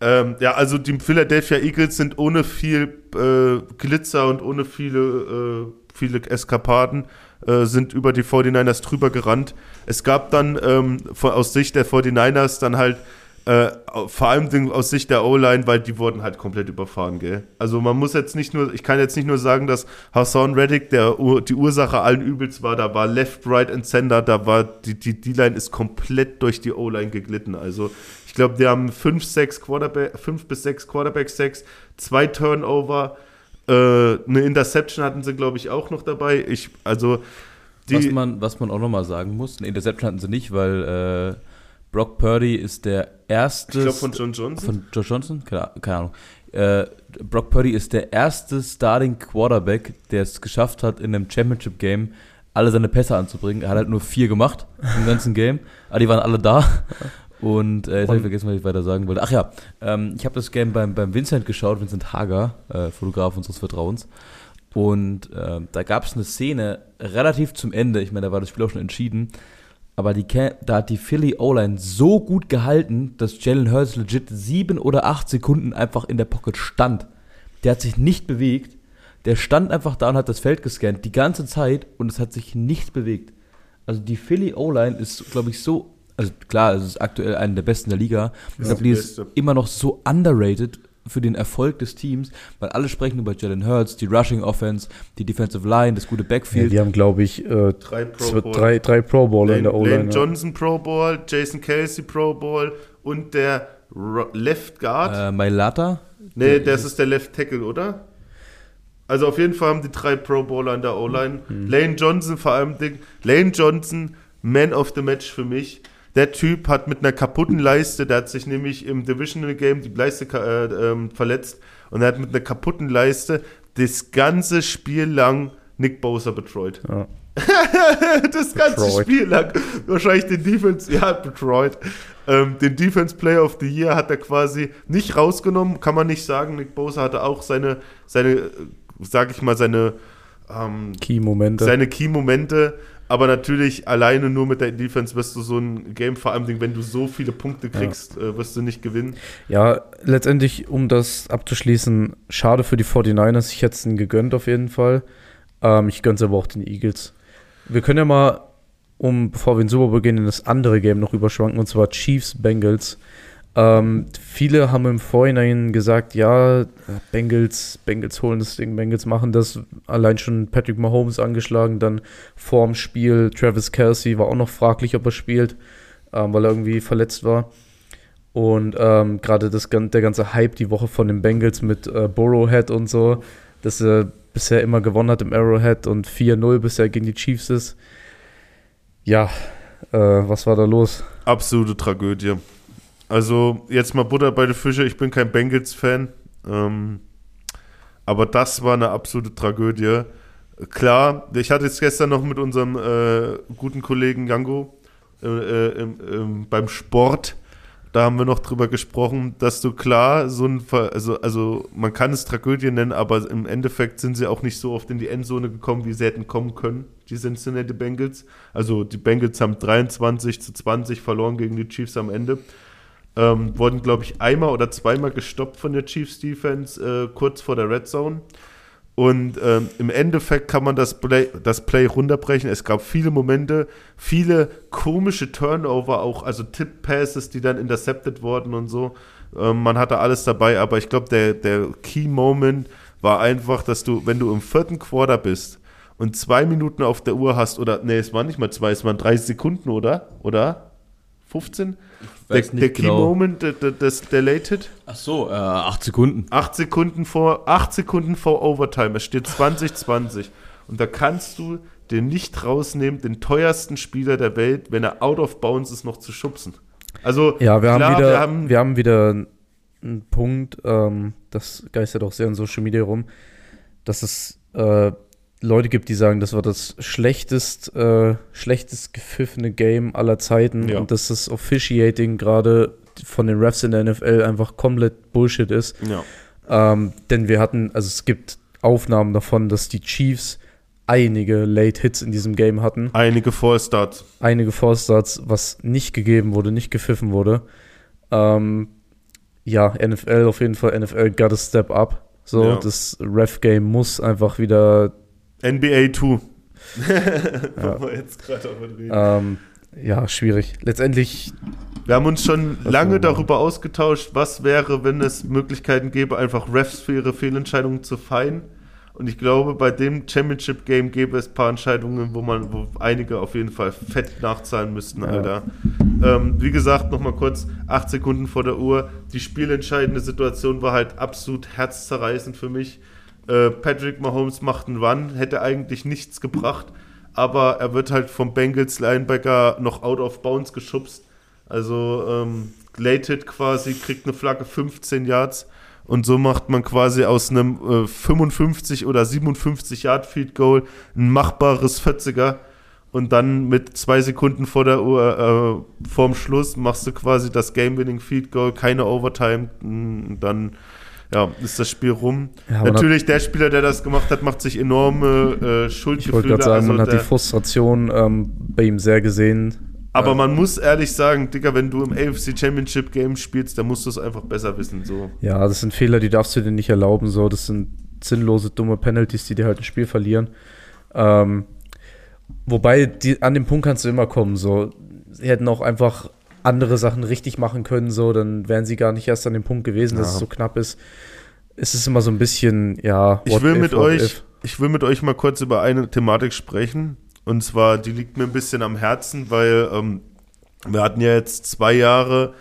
S4: Ähm, ja, also die Philadelphia Eagles sind ohne viel äh, Glitzer und ohne viele, äh, viele Eskapaden äh, sind über die 49ers drüber gerannt. Es gab dann ähm, von, aus Sicht der 49ers dann halt äh, vor allem aus Sicht der O-Line, weil die wurden halt komplett überfahren, gell? Also man muss jetzt nicht nur, ich kann jetzt nicht nur sagen, dass Hassan Reddick der, die Ursache allen Übels war, da war Left, Right and Center, da war die, D-Line ist komplett durch die O-Line geglitten. Also glaube, die haben fünf, sechs Quarterback, fünf bis sechs Quarterback-Sacks, zwei Turnover, äh, eine Interception hatten sie, glaube ich, auch noch dabei. Ich, also
S2: was, man, was man auch nochmal sagen muss, eine Interception hatten sie nicht, weil äh, Brock Purdy ist der erste.
S4: ich glaube von John Johnson.
S2: Von Josh Johnson? Keine, keine Ahnung. Äh, Brock Purdy ist der erste Starting Quarterback, der es geschafft hat, in einem Championship-Game alle seine Pässe anzubringen. Er hat halt nur vier gemacht im ganzen Game, aber die waren alle da. Und äh, jetzt habe ich vergessen, was ich weiter sagen wollte. Ach ja, ähm, ich habe das Game beim, beim Vincent geschaut, Vincent Hager, äh, Fotograf unseres Vertrauens. Und äh, da gab es eine Szene relativ zum Ende, ich meine, da war das Spiel auch schon entschieden, aber die, da hat die Philly O-Line so gut gehalten, dass Jalen Hurts legit sieben oder acht Sekunden einfach in der Pocket stand. Der hat sich nicht bewegt. Der stand einfach da und hat das Feld gescannt die ganze Zeit und es hat sich nicht bewegt. Also die Philly O-Line ist, glaube ich, so, also klar, es ist aktuell eine der besten der Liga. Ich glaube, die ist immer noch so underrated für den Erfolg des Teams, weil alle sprechen über Jalen Hurts, die Rushing Offense, die Defensive Line, das gute
S3: Ja,
S2: Backfield.
S3: die haben, glaube ich, äh,
S4: Drei Pro
S3: zwei-
S4: Bowl.
S3: drei, drei Pro Bowler in der O-Line.
S4: Lane
S3: ja.
S4: Johnson Pro Bowl, Jason Kelsey Pro Bowl und der Ro- Left Guard.
S2: äh, Mailata,
S4: nee, das ist der Left Tackle, oder? Also auf jeden Fall haben die drei Pro Bowler in der O-Line.
S3: Mhm.
S4: Lane Johnson vor allem Ding. Lane Johnson, Man of the Match für mich. Der Typ hat mit einer kaputten Leiste, der hat sich nämlich im Divisional Game die Leiste äh, ähm, verletzt und er hat mit einer kaputten Leiste das ganze Spiel lang Nick Bosa betreut.
S3: Ja. [LAUGHS]
S4: das ganze
S3: Betreut.
S4: Spiel lang. Wahrscheinlich den Defense, ja, Detroit. Ähm, den Defense Player of the Year hat er quasi nicht rausgenommen, kann man nicht sagen. Nick Bosa hatte auch seine, seine, äh, sag ich mal, seine, ähm,
S3: Key-Momente.
S4: seine Key-Momente. Aber natürlich alleine nur mit der Defense wirst du so ein Game, vor allem wenn du so viele Punkte kriegst, äh, wirst du nicht gewinnen.
S3: Ja, letztendlich, um das abzuschließen, schade für die 49ers. Ich hätte es ihnen gegönnt auf jeden Fall. Ähm, ich gönne es aber auch den Eagles. Wir können ja mal, um bevor wir in Super Bowl gehen, in das andere Game noch überschwanken, und zwar Chiefs Bengals. Ähm, viele haben im Vorhinein gesagt, ja, Bengals, Bengals holen das Ding, Bengals machen das. Allein schon Patrick Mahomes angeschlagen, dann vorm Spiel Travis Kelsey war auch noch fraglich, ob er spielt, ähm, weil er irgendwie verletzt war. Und ähm, gerade der ganze Hype die Woche von den Bengals mit äh, Burrowhead und so, dass er bisher immer gewonnen hat im Arrowhead und 4-0 bisher gegen die Chiefs ist. Ja, äh, was war da los?
S4: Absolute Tragödie. Also jetzt mal Butter bei den Fische. Ich bin kein Bengals-Fan, ähm, aber das war eine absolute Tragödie. Klar, ich hatte es gestern noch mit unserem äh, guten Kollegen Jango äh, äh, beim Sport. Da haben wir noch drüber gesprochen, dass du klar so ein, Ver also, also man kann es Tragödie nennen, aber im Endeffekt sind sie auch nicht so oft in die Endzone gekommen, wie sie hätten kommen können, die Cincinnati Bengals. Also die Bengals haben 23 zu 20 verloren gegen die Chiefs am Ende. Ähm, wurden, glaube ich, einmal oder zweimal gestoppt von der Chiefs Defense äh, kurz vor der Red Zone. Und ähm, im Endeffekt kann man das Play, das Play runterbrechen. Es gab viele Momente, viele komische Turnover, auch also Tip-Passes, die dann intercepted wurden und so. Ähm, man hatte alles dabei, aber ich glaube, der, der Key-Moment war einfach, dass du, wenn du im vierten Quarter bist und zwei Minuten auf der Uhr hast, oder nee, es waren nicht mal zwei, es waren 30 Sekunden, oder? Oder? 15? Der, der Key genau. Moment, der, der, das Delated?
S2: Ach so, äh, 8 Sekunden.
S4: 8 Sekunden vor, 8 Sekunden vor Overtime. Es steht 2020. Und da kannst du den nicht rausnehmen, den teuersten Spieler der Welt, wenn er out of bounds ist, noch zu schubsen. Also,
S3: ja, wir, klar, haben, wieder, wir, haben, wir haben wieder einen Punkt, ähm, das geistert auch sehr in Social Media rum, dass es äh, Leute gibt, die sagen, das war das schlechtest, äh, schlechtest gepfiffene Game aller Zeiten ja. und dass das Officiating gerade von den Refs in der NFL einfach komplett Bullshit ist. Ja. Ähm, denn wir hatten, also es gibt Aufnahmen davon, dass die Chiefs einige Late Hits in diesem Game hatten.
S4: Einige Fallstarts.
S3: Einige Fallstarts, was nicht gegeben wurde, nicht gepfiffen wurde. Ähm, ja, NFL auf jeden Fall, NFL got a step up. So, ja. das Ref-Game muss einfach wieder
S4: NBA 2. [LAUGHS]
S3: ja. wir jetzt gerade ähm, ja, schwierig. Letztendlich.
S4: Wir haben uns schon lange darüber ausgetauscht, was wäre, wenn es Möglichkeiten gäbe, einfach Refs für ihre Fehlentscheidungen zu feien. Und ich glaube, bei dem Championship Game gäbe es ein paar Entscheidungen, wo man, wo einige auf jeden Fall fett nachzahlen müssten, ja. Alter. Ähm, wie gesagt, nochmal kurz, acht Sekunden vor der Uhr. Die spielentscheidende Situation war halt absolut herzzerreißend für mich. Äh, Patrick Mahomes macht einen Run, hätte eigentlich nichts gebracht, aber er wird halt vom Bengals Linebacker noch out of bounds geschubst. Also ähm, Late quasi, kriegt eine Flagge 15 Yards und so macht man quasi aus einem äh, 55 oder 57 Yard Field Goal ein machbares 40er und dann mit zwei Sekunden vor der Uhr, äh, vorm Schluss machst du quasi das Game-Winning Field Goal, keine Overtime, dann ja, ist das Spiel rum. Ja, Natürlich, der Spieler, der das gemacht hat, macht sich enorme äh, Schuldgefühle.
S3: Ich wollte gerade sagen, also man hat die Frustration ähm, bei ihm sehr gesehen.
S4: Aber man muss ehrlich sagen, Digga, wenn du im AFC Championship Game spielst, dann musst du es einfach besser wissen. So.
S3: Ja, das sind Fehler, die darfst du dir nicht erlauben. So. Das sind sinnlose, dumme Penalties, die dir halt ein Spiel verlieren. Ähm, wobei, die, an dem Punkt kannst du immer kommen. So. Sie hätten auch einfach andere Sachen richtig machen können, so, dann wären sie gar nicht erst an dem Punkt gewesen, ja. dass es so knapp ist. Es ist immer so ein bisschen, ja.
S4: Ich will if, mit euch, if. ich will mit euch mal kurz über eine Thematik sprechen. Und zwar, die liegt mir ein bisschen am Herzen, weil ähm, wir hatten ja jetzt zwei Jahre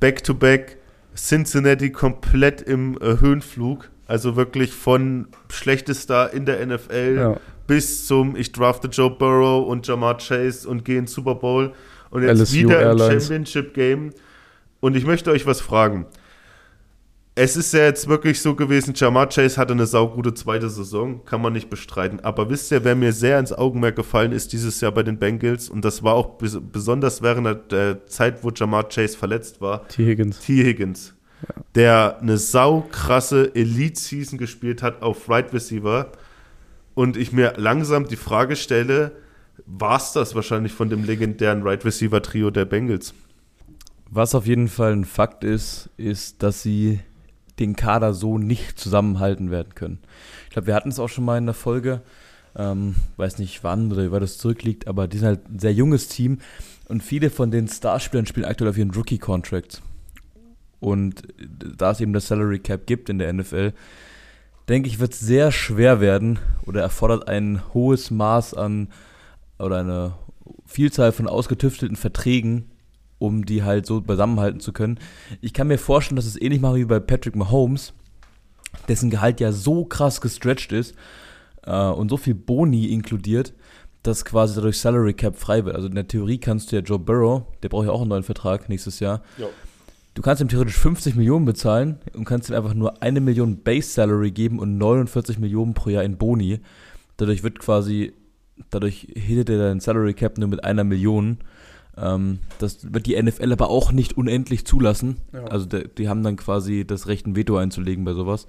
S4: Back-to-Back Cincinnati komplett im äh, Höhenflug. Also wirklich von schlechtester in der NFL ja. bis zum ich drafte Joe Burrow und Jamar Chase und gehe in Super Bowl. Und jetzt LSU wieder Airlines. im Championship Game. Und ich möchte euch was fragen. Es ist ja jetzt wirklich so gewesen, Jamar Chase hatte eine saugute zweite Saison, kann man nicht bestreiten. Aber wisst ihr, wer mir sehr ins Augenmerk gefallen ist dieses Jahr bei den Bengals, und das war auch bes besonders während der Zeit, wo Jamar Chase verletzt war.
S3: T. Higgins.
S4: T. Higgins. Ja. Der eine saukrasse Elite-Season gespielt hat auf Right Receiver. Und ich mir langsam die Frage stelle, war es das wahrscheinlich von dem legendären Right Receiver Trio der Bengals.
S2: Was auf jeden Fall ein Fakt ist, ist, dass sie den Kader so nicht zusammenhalten werden können. Ich glaube, wir hatten es auch schon mal in der Folge, ähm, weiß nicht wann oder wie das zurückliegt, aber die sind halt ein sehr junges Team und viele von den Starspielern spielen aktuell auf ihren Rookie-Contracts. Und da es eben das Salary Cap gibt in der NFL, denke ich, wird es sehr schwer werden oder erfordert ein hohes Maß an oder eine Vielzahl von ausgetüftelten Verträgen, um die halt so beisammenhalten zu können. Ich kann mir vorstellen, dass es ähnlich macht wie bei Patrick Mahomes, dessen Gehalt ja so krass gestretched ist äh, und so viel Boni inkludiert, dass quasi dadurch Salary Cap frei wird. Also in der Theorie kannst du ja Joe Burrow, der braucht ja auch einen neuen Vertrag nächstes Jahr.
S4: Ja.
S2: Du kannst ihm theoretisch 50 Millionen bezahlen und kannst ihm einfach nur eine Million Base Salary geben und 49 Millionen pro Jahr in Boni. Dadurch wird quasi, dadurch hittet er deinen Salary Cap nur mit einer Million. Ähm, das wird die NFL aber auch nicht unendlich zulassen.
S3: Ja.
S2: Also de, die haben dann quasi das Recht, ein Veto einzulegen bei sowas.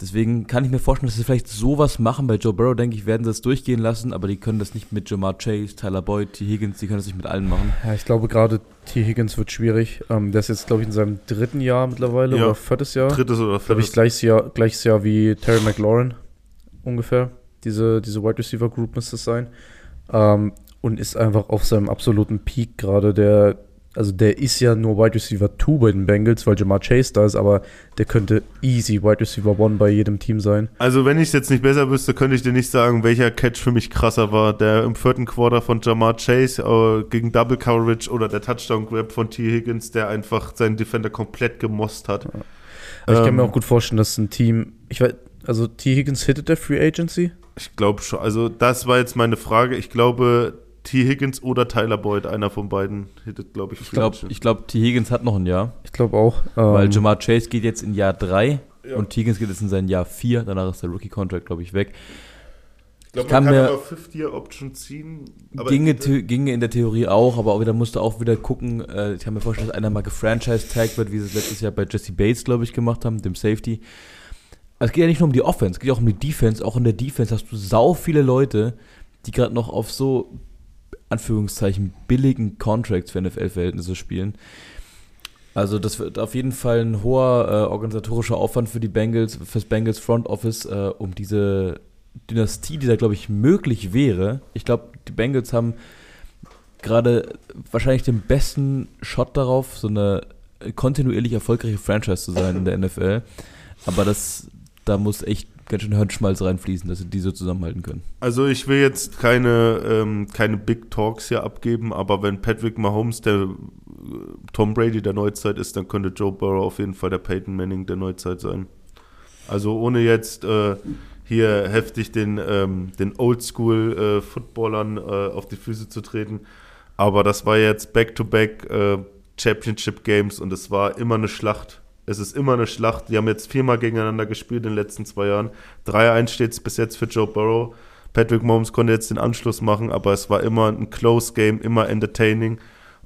S2: Deswegen kann ich mir vorstellen, dass sie vielleicht sowas machen. Bei Joe Burrow, denke ich, werden sie das durchgehen lassen, aber die können das nicht mit Jamar Chase, Tyler Boyd, T. Higgins, die können das nicht mit allen machen.
S3: Ja, ich glaube gerade T. Higgins wird schwierig. Ähm, der ist jetzt, glaube ich, in seinem dritten Jahr mittlerweile
S4: Ja.
S3: oder viertes Jahr.
S4: Drittes oder
S3: glaube ich,
S4: viertes.
S3: gleiches Jahr, gleiches Jahr wie Terry McLaurin ungefähr. Diese, diese Wide Receiver Group müsste es sein. Ähm, und ist einfach auf seinem absoluten Peak gerade. Der, also der ist ja nur Wide Receiver 2 bei den Bengals, weil Jamar Chase da ist, aber der könnte easy Wide Receiver 1 bei jedem Team sein.
S4: Also wenn ich es jetzt nicht besser wüsste, könnte ich dir nicht sagen, welcher Catch für mich krasser war. Der im vierten Quarter von Jamar Chase äh, gegen Double Coverage oder der Touchdown Grab von T. Higgins, der einfach seinen Defender komplett gemost hat.
S3: Aber ich kann
S4: Ähm,
S3: mir auch gut vorstellen, dass ein Team, ich weiß, also T. Higgins hittet der Free Agency.
S4: Ich glaube schon. Also das war jetzt meine Frage. Ich glaube T. Higgins oder Tyler Boyd, einer von beiden hittet, glaube ich.
S2: Ich glaube, ich glaub, T. Higgins hat noch ein Jahr,
S3: Ich glaube auch.
S2: weil
S3: ähm,
S2: Jamar Chase geht jetzt in Jahr 3
S4: Ja.
S2: und T. Higgins geht jetzt in sein Jahr 4. Danach ist der Rookie-Contract, glaube ich, weg.
S4: ich glaube,
S2: kann
S4: man kann
S2: mir-
S4: aber Fifth-Year-Option ziehen. Aber
S2: ginge, ginge in der Theorie auch, aber auch wieder musste auch wieder gucken. Äh, ich kann mir vorstellen, dass einer mal gefranchise-tagged wird, wie sie es letztes Jahr bei Jesse Bates, glaube ich, gemacht haben, dem Safety. Also es geht ja nicht nur um die Offense, es geht auch um die Defense. Auch in der Defense hast du sau viele Leute, die gerade noch auf so, Anführungszeichen, billigen Contracts für NFL-Verhältnisse spielen. Also das wird auf jeden Fall ein hoher äh, organisatorischer Aufwand für die Bengals, fürs Bengals Front Office, äh, um diese Dynastie, die da, glaube ich, möglich wäre. Ich glaube, die Bengals haben gerade wahrscheinlich den besten Shot darauf, so eine kontinuierlich erfolgreiche Franchise zu sein in der NFL. Aber das, da muss echt ganz schön Hirnschmalz reinfließen, dass sie die so zusammenhalten können.
S4: Also ich will jetzt keine, ähm, keine Big Talks hier abgeben, aber wenn Patrick Mahomes der äh, Tom Brady der Neuzeit ist, dann könnte Joe Burrow auf jeden Fall der Peyton Manning der Neuzeit sein. Also ohne jetzt äh, hier heftig den, ähm, den Oldschool-Footballern äh, auf die Füße zu treten. Aber das war jetzt Back-to-Back äh, Championship Games und es war immer eine Schlacht. Es ist immer eine Schlacht. Die haben jetzt viermal gegeneinander gespielt in den letzten zwei Jahren. 3-1 steht es bis jetzt für Joe Burrow. Patrick Mahomes konnte jetzt den Anschluss machen, aber es war immer ein Close Game, immer entertaining.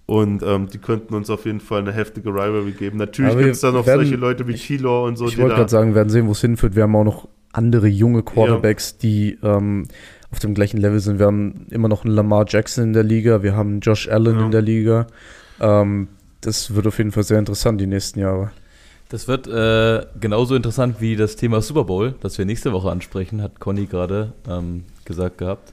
S4: Und ähm, die könnten uns auf jeden Fall eine heftige Rivalry geben. Natürlich gibt es da noch
S3: werden-
S4: solche Leute wie T-Law und so,
S3: ich wollte gerade sagen, wir werden sehen, wo es hinführt. Wir haben auch noch andere junge Quarterbacks, die ähm, auf dem gleichen Level sind. Wir haben immer noch einen Lamar Jackson in der Liga, wir haben Josh Allen
S4: Ja.
S3: in der Liga. Ähm, das wird auf jeden Fall sehr interessant die nächsten Jahre.
S2: Das wird äh, genauso interessant wie das Thema Super Bowl, das wir nächste Woche ansprechen, hat Conny gerade ähm, gesagt gehabt.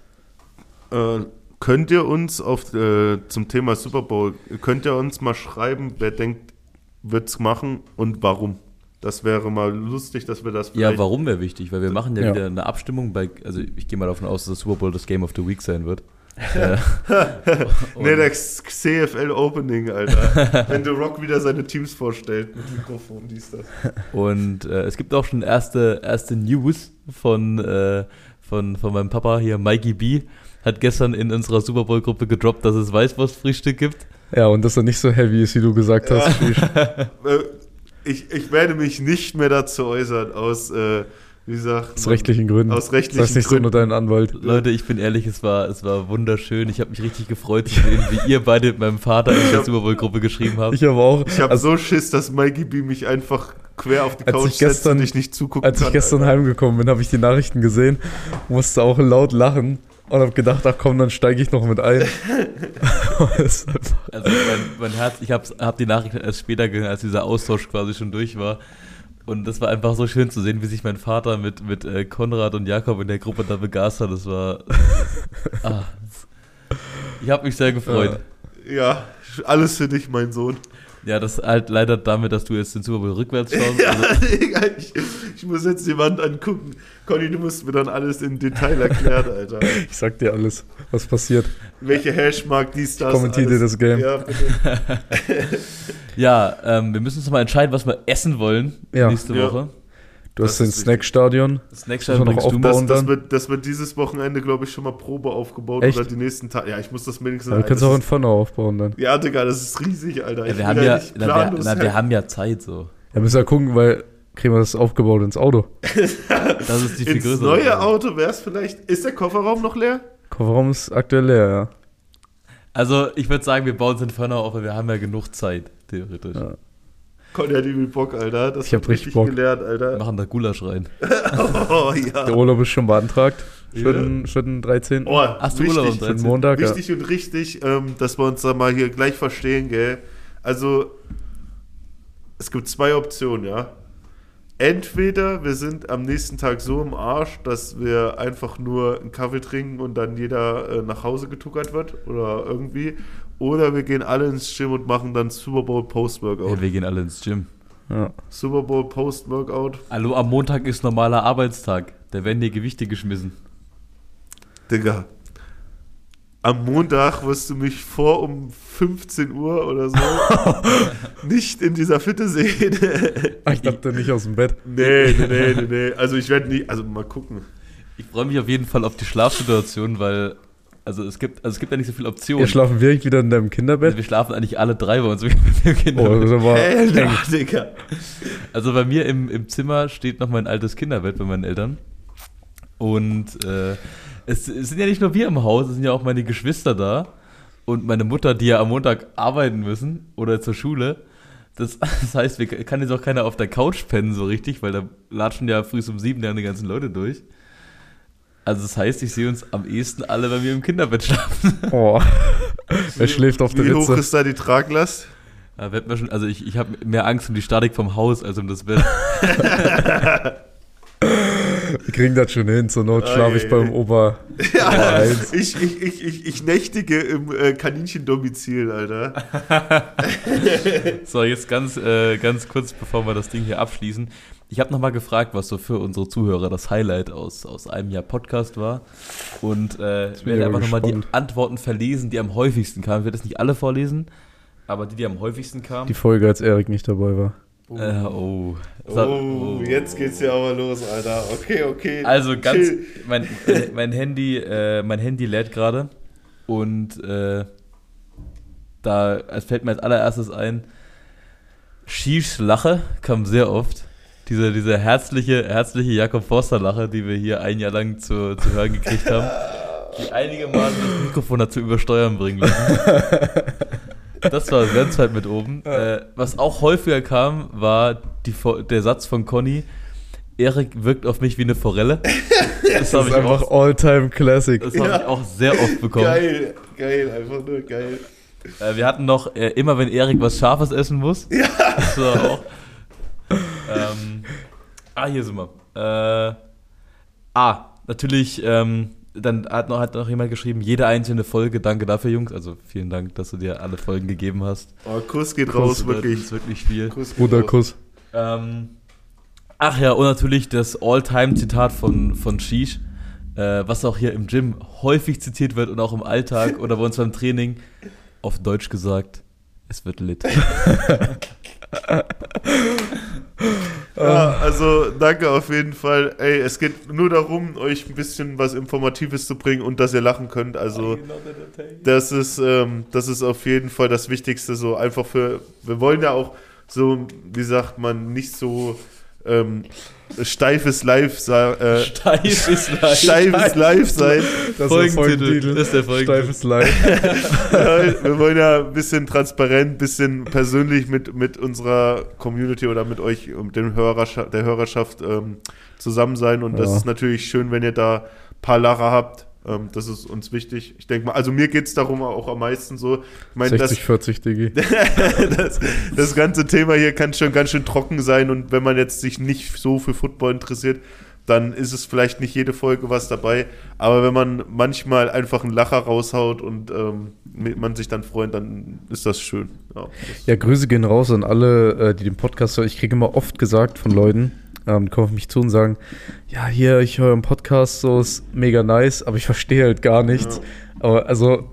S4: Äh, könnt ihr uns auf, äh, zum Thema Super Bowl, könnt ihr uns mal schreiben, wer denkt, wird's machen und warum? Das wäre mal lustig, dass wir das
S2: Ja, warum wäre wichtig? Weil wir machen ja,
S3: Ja.
S2: wieder eine Abstimmung bei, also ich gehe mal davon aus, dass das Super Bowl das Game of the Week sein wird. Äh, [LAUGHS]
S4: Nee, das CFL Opening, Alter. [LAUGHS] Wenn The Rock wieder seine Teams vorstellt mit Mikrofon, dies, das.
S2: Und äh, es gibt auch schon erste, erste News von, äh, von, von meinem Papa hier, Mikey B. Hat gestern in unserer Super Bowl-Gruppe gedroppt, dass es Weißwurstfrühstück gibt.
S3: Ja, und dass er nicht so heavy ist, wie du gesagt hast.
S4: Äh, ich, ich werde mich nicht mehr dazu äußern, aus, äh, wie sagt
S3: Aus
S4: man?
S3: rechtlichen Gründen.
S4: Aus rechtlichen
S3: Das heißt nicht so nur
S4: Gründen.
S3: deinen Anwalt.
S2: Leute, ich bin ehrlich, es war, es war wunderschön. Ich habe mich richtig gefreut zu sehen, wie ihr beide mit meinem Vater in der Super Bowl-Gruppe geschrieben habt.
S3: Ich aber auch.
S4: Ich habe
S3: also,
S4: so Schiss, dass Mikey B mich einfach quer auf die
S3: Als
S4: Couch
S3: ich
S4: setzt
S3: gestern-
S4: und ich nicht zugucken
S3: als ich
S4: kann,
S3: gestern
S4: Alter.
S3: heimgekommen bin, habe ich die Nachrichten gesehen, musste auch laut lachen. und habe gedacht, ach komm, dann steige ich noch mit ein. [LAUGHS]
S2: Also mein, mein Herz, ich habe hab die Nachricht erst später gehört, als dieser Austausch quasi schon durch war. Und das war einfach so schön zu sehen, wie sich mein Vater mit, mit äh, Konrad und Jakob in der Gruppe da begeistert. Das war. [LAUGHS] ah, ich habe mich sehr gefreut.
S4: Ja, alles für dich, mein Sohn.
S2: Ja, das halt leider damit, dass du jetzt den Super Bowl rückwärts schaust.
S4: Ja,
S2: Also, [LAUGHS]
S4: ich, ich muss jetzt die Wand angucken. Conny, du musst mir dann alles im Detail erklären, Alter. [LAUGHS]
S3: Ich sag dir alles, was passiert.
S4: Welche Hashmark, dies, das.
S3: kommentiere dir das Game.
S4: Ja, bitte. [LAUGHS]
S2: ja, ähm, wir müssen uns mal entscheiden, was wir essen wollen
S3: Ja.
S2: nächste
S4: Ja.
S3: Du hast
S4: Das
S3: den
S4: ist wichtig.
S3: Snackstadion.
S2: Das
S3: wir noch
S2: bringst du
S3: aufbauen.
S4: Das, das, wird, das wird dieses Wochenende, glaube ich, schon mal Probe aufgebaut.
S3: Echt?
S4: Oder die nächsten Tage. Ja, ich muss das wenigstens.
S3: Ja, du kannst auch in Pfanne aufbauen dann.
S4: Ja, Digga, das ist riesig, Alter.
S2: Ja, wir, haben ja, na, wir, na, wir haben ja Zeit so.
S3: Ja, müssen wir gucken, weil kriegen wir das aufgebaut ins Auto. [LAUGHS]
S2: Das ist die viel
S4: Ins
S2: größere.
S4: neue. Auto wäre es vielleicht. Ist der Kofferraum noch leer?
S3: Kofferraum ist aktuell leer, ja.
S2: Also ich würde sagen, wir bauen es in Fernau auf, weil wir haben ja genug Zeit, theoretisch.
S3: Ja.
S4: Conny hat übel Bock, Alter. Das
S3: Ich hab richtig Bock.
S4: gelernt,
S2: Wir
S4: Alter.
S2: machen da Gulasch rein. [LAUGHS]
S4: Oh, ja.
S3: Der Urlaub ist schon beantragt. Für, den, für den 13.
S4: Oh,
S2: Hast du Urlaub am
S3: für den
S2: 13.?
S3: Montag, ja.
S4: Wichtig und richtig, ähm, dass wir uns da mal hier gleich verstehen, gell? Also, es gibt zwei Optionen, ja. Entweder wir sind am nächsten Tag so im Arsch, dass wir einfach nur einen Kaffee trinken und dann jeder äh, nach Hause getuckert wird oder irgendwie. Oder wir gehen alle ins Gym und machen dann Super Bowl Post-Workout.
S2: Ja, wir gehen alle ins Gym.
S3: Ja.
S4: Super Bowl Post-Workout.
S2: Hallo, am Montag ist normaler Arbeitstag. Da werden hier Gewichte geschmissen.
S4: Digga. Am Montag wirst du mich vor um 15 Uhr oder so [LAUGHS] nicht in dieser Fitte sehen. [LAUGHS]
S3: Ich dachte nicht aus dem Bett.
S4: nee, nee, nee, nee, nee. Also ich werde nie, also mal gucken.
S2: Ich freue mich auf jeden Fall auf die Schlafsituation, weil also es gibt, also es gibt ja nicht so viele Optionen.
S3: Ihr schlafen wirklich wieder in deinem
S2: also
S3: Kinderbett?
S2: wir schlafen eigentlich alle drei bei uns im Kinder.
S3: Oh, das war
S4: Alter,
S3: eng.
S4: Digga.
S2: Also bei mir im, im Zimmer steht noch mein altes Kinderbett bei meinen Eltern. Und äh, es, es sind ja nicht nur wir im Haus, es sind ja auch meine Geschwister da. Und meine Mutter, die ja am Montag arbeiten müssen oder zur Schule. Das, [LAUGHS] das heißt, wir kann jetzt auch keiner auf der Couch pennen so richtig, weil da latschen ja früh um sieben dann die ganzen Leute durch. Also das heißt, ich sehe uns am ehesten alle bei mir im Kinderbett schlafen.
S3: Oh. Wer [LAUGHS] schläft auf der
S4: Wie hoch
S3: Ritze?
S4: ist da die Traglast?
S2: Da wird mir schon, also ich, ich habe mehr Angst um die Statik vom Haus als um das Bett. [LAUGHS]
S3: Wir kriegen das schon hin. Zur Not schlafe ich beim. Ober. [LAUGHS]
S4: Ja,
S3: eins.
S4: ich, ich, ich, ich, ich nächtige im äh, Kaninchendomizil, Alter.
S2: So, jetzt ganz, äh, ganz kurz, bevor wir das Ding hier abschließen. Ich habe nochmal gefragt, was so für unsere Zuhörer das Highlight aus, aus einem Jahr Podcast war. Und äh, werde einfach nochmal die. Antworten verlesen, die am häufigsten kamen. Ich werde das nicht alle vorlesen, aber die, die am häufigsten kamen.
S3: Die Folge, als Erik nicht dabei war.
S2: äh, oh. Hat-
S4: Oh, jetzt geht's ja aber los, Alter. Okay, okay.
S2: Also ganz,
S4: Chill.
S2: mein, mein Handy, äh, mein Handy lädt gerade und äh, da es fällt mir als allererstes ein, Shish Lache kam sehr oft. Diese, diese herzliche, herzliche Jakob Forster Lache, die wir hier ein Jahr lang zu, zu hören gekriegt haben, die einige Mal das Mikrofon dazu übersteuern bringen lassen. Das war ganz weit mit oben. Äh, was auch häufiger kam, war die, der Satz von Conny, Erik wirkt auf mich wie eine Forelle. [LAUGHS] Das
S3: Das
S2: habe
S3: ist
S2: ich,
S3: einfach
S2: auch-
S3: All-Time Classic.
S2: das hab
S4: Ja.
S2: ich auch sehr oft bekommen.
S4: Geil, geil, einfach nur geil.
S2: Äh, wir hatten noch, äh, immer wenn Erik was Scharfes essen muss. Ja. Das war auch. Ähm, ah, hier sind wir. Äh, ah, natürlich, ähm, dann hat noch, hat noch jemand geschrieben, jede einzelne Folge, danke dafür, Jungs. Also vielen Dank, dass du dir alle Folgen gegeben hast.
S4: Oh, Kuss geht
S3: Kuss,
S4: raus,
S2: Das
S4: wirklich.
S2: ist wirklich viel.
S4: Kuss raus.
S3: Kuss.
S2: Ähm, ach ja, und natürlich das All-Time-Zitat von, von Shish, äh, was auch hier im Gym häufig zitiert wird und auch im Alltag [LAUGHS] oder bei uns beim Training, auf Deutsch gesagt, es wird lit. [LAUGHS]
S4: Ja, also danke auf jeden Fall. Ey, es geht nur darum, euch ein bisschen was Informatives zu bringen und dass ihr lachen könnt. Also das ist, ähm, das ist auf jeden Fall das Wichtigste. So einfach für, wir wollen ja auch so, wie sagt man, nicht so ähm, steifes Live, sa- äh,
S2: Steif ist [LAUGHS] live.
S4: steifes Live sein.
S3: Das
S2: Folgentitel. Das ist der Folgentitel.
S3: Steifes Live. [LAUGHS]
S4: Wir wollen ja ein bisschen transparent, ein bisschen persönlich mit, mit unserer Community oder mit euch und dem Hörerschaft, der Hörerschaft ähm, zusammen sein. Und das
S3: Ja.
S4: ist natürlich schön, wenn ihr da ein paar Lacher habt. Ähm, das ist uns wichtig. Ich denke mal, also mir geht es darum auch am meisten so. Ich meine, das,
S3: 60, 40, Digi. [LAUGHS]
S4: das, das ganze Thema hier kann schon ganz schön trocken sein und wenn man jetzt sich nicht so für Football interessiert, dann ist es vielleicht nicht jede Folge was dabei. Aber wenn man manchmal einfach einen Lacher raushaut und ähm, man sich dann freut, dann ist das schön. Ja, das
S3: Ja, Grüße gehen raus an alle, äh, die den Podcast hören. Ich kriege immer oft gesagt von Leuten, ähm, kommen auf mich zu und sagen, ja, hier, ich höre einen Podcast, so ist mega nice, aber ich verstehe halt gar nichts. Aber also,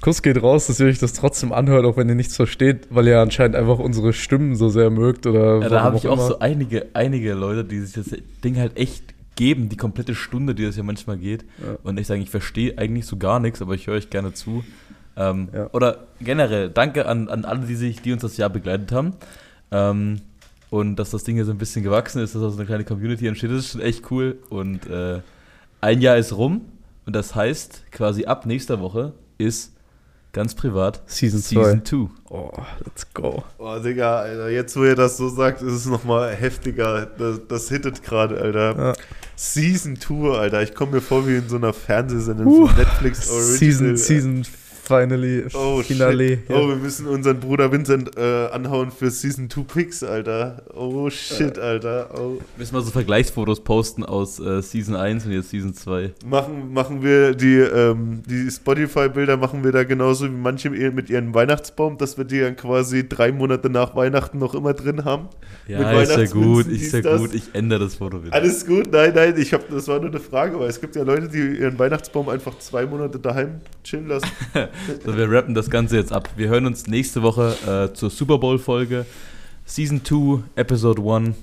S3: Kuss geht raus, dass ihr euch das trotzdem anhört, auch wenn ihr nichts versteht, weil ihr anscheinend einfach unsere Stimmen so sehr mögt oder
S2: Ja, da habe ich auch
S3: immer.
S2: so einige, einige Leute, die sich das Ding halt echt geben, die komplette Stunde, die das ja manchmal geht.
S3: Ja.
S2: Und ich sage, ich verstehe eigentlich so gar nichts, aber ich höre euch gerne zu. Ähm,
S3: Ja.
S2: Oder generell, danke an, an alle, die, sich, die uns das Jahr begleitet haben. Ähm, und dass das Ding hier so ein bisschen gewachsen ist, dass da so eine kleine Community entsteht, das ist schon echt cool. Und äh, ein Jahr ist rum und das heißt, quasi ab nächster Woche ist ganz privat
S3: Season
S2: Season 2.
S3: Oh, let's go.
S4: Oh, Digga, Alter, jetzt wo ihr das so sagt, ist es nochmal heftiger. Das, das hittet gerade, Alter.
S3: Ja.
S4: Season Tour, Alter. Ich komme mir vor wie in so einer Fernsehsendung, so Netflix Original.
S3: Season, Season Finally,
S4: Oh,
S3: Finale.
S4: shit. Oh, wir müssen unseren Bruder Vincent äh, anhauen für Season 2 Picks, Alter. Oh, shit, Alter. Oh.
S2: Müssen wir so Vergleichsfotos posten aus äh, Season 1 und jetzt Season 2.
S4: Machen, machen wir die, ähm, die Spotify-Bilder, machen wir da genauso wie manche mit ihrem Weihnachtsbaum, dass wir die dann quasi drei Monate nach Weihnachten noch immer drin haben. Mit
S2: Ja, ist ja gut, ist ja gut. Ich ändere das Foto wieder.
S4: Alles gut, nein, nein, ich hab, das war nur eine Frage, weil es gibt ja Leute, die ihren Weihnachtsbaum einfach zwei Monate daheim chillen lassen. [LAUGHS]
S2: So, wir rappen das Ganze jetzt ab. Wir hören uns nächste Woche äh, zur Super Bowl-Folge. Season 2, Episode 1.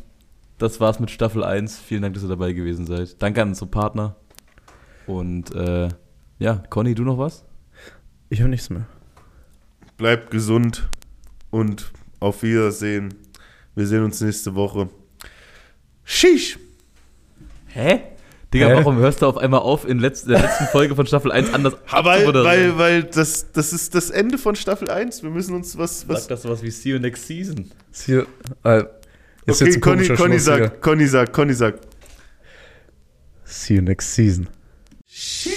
S2: Das war's mit Staffel 1. Vielen Dank, dass ihr dabei gewesen seid. Danke an unsere Partner. Und äh, ja, Conny, du noch was?
S3: Ich habe nichts mehr.
S4: Bleibt gesund und auf Wiedersehen. Wir sehen uns nächste Woche. Shish!
S2: Hä? Digga,
S3: Hä?
S2: warum hörst du auf einmal auf, in letz der letzten Folge von Staffel 1 anders
S4: Weil, weil, weil das, das ist das Ende von Staffel 1. Wir müssen uns was.
S2: Sag
S4: was
S2: das sowas wie See you next season.
S3: Ist hier, äh, ist
S4: okay,
S3: jetzt ein
S4: Conny, Conny sagt, Conny sagt, Conny sagt.
S3: See you next season.
S1: Sheesh.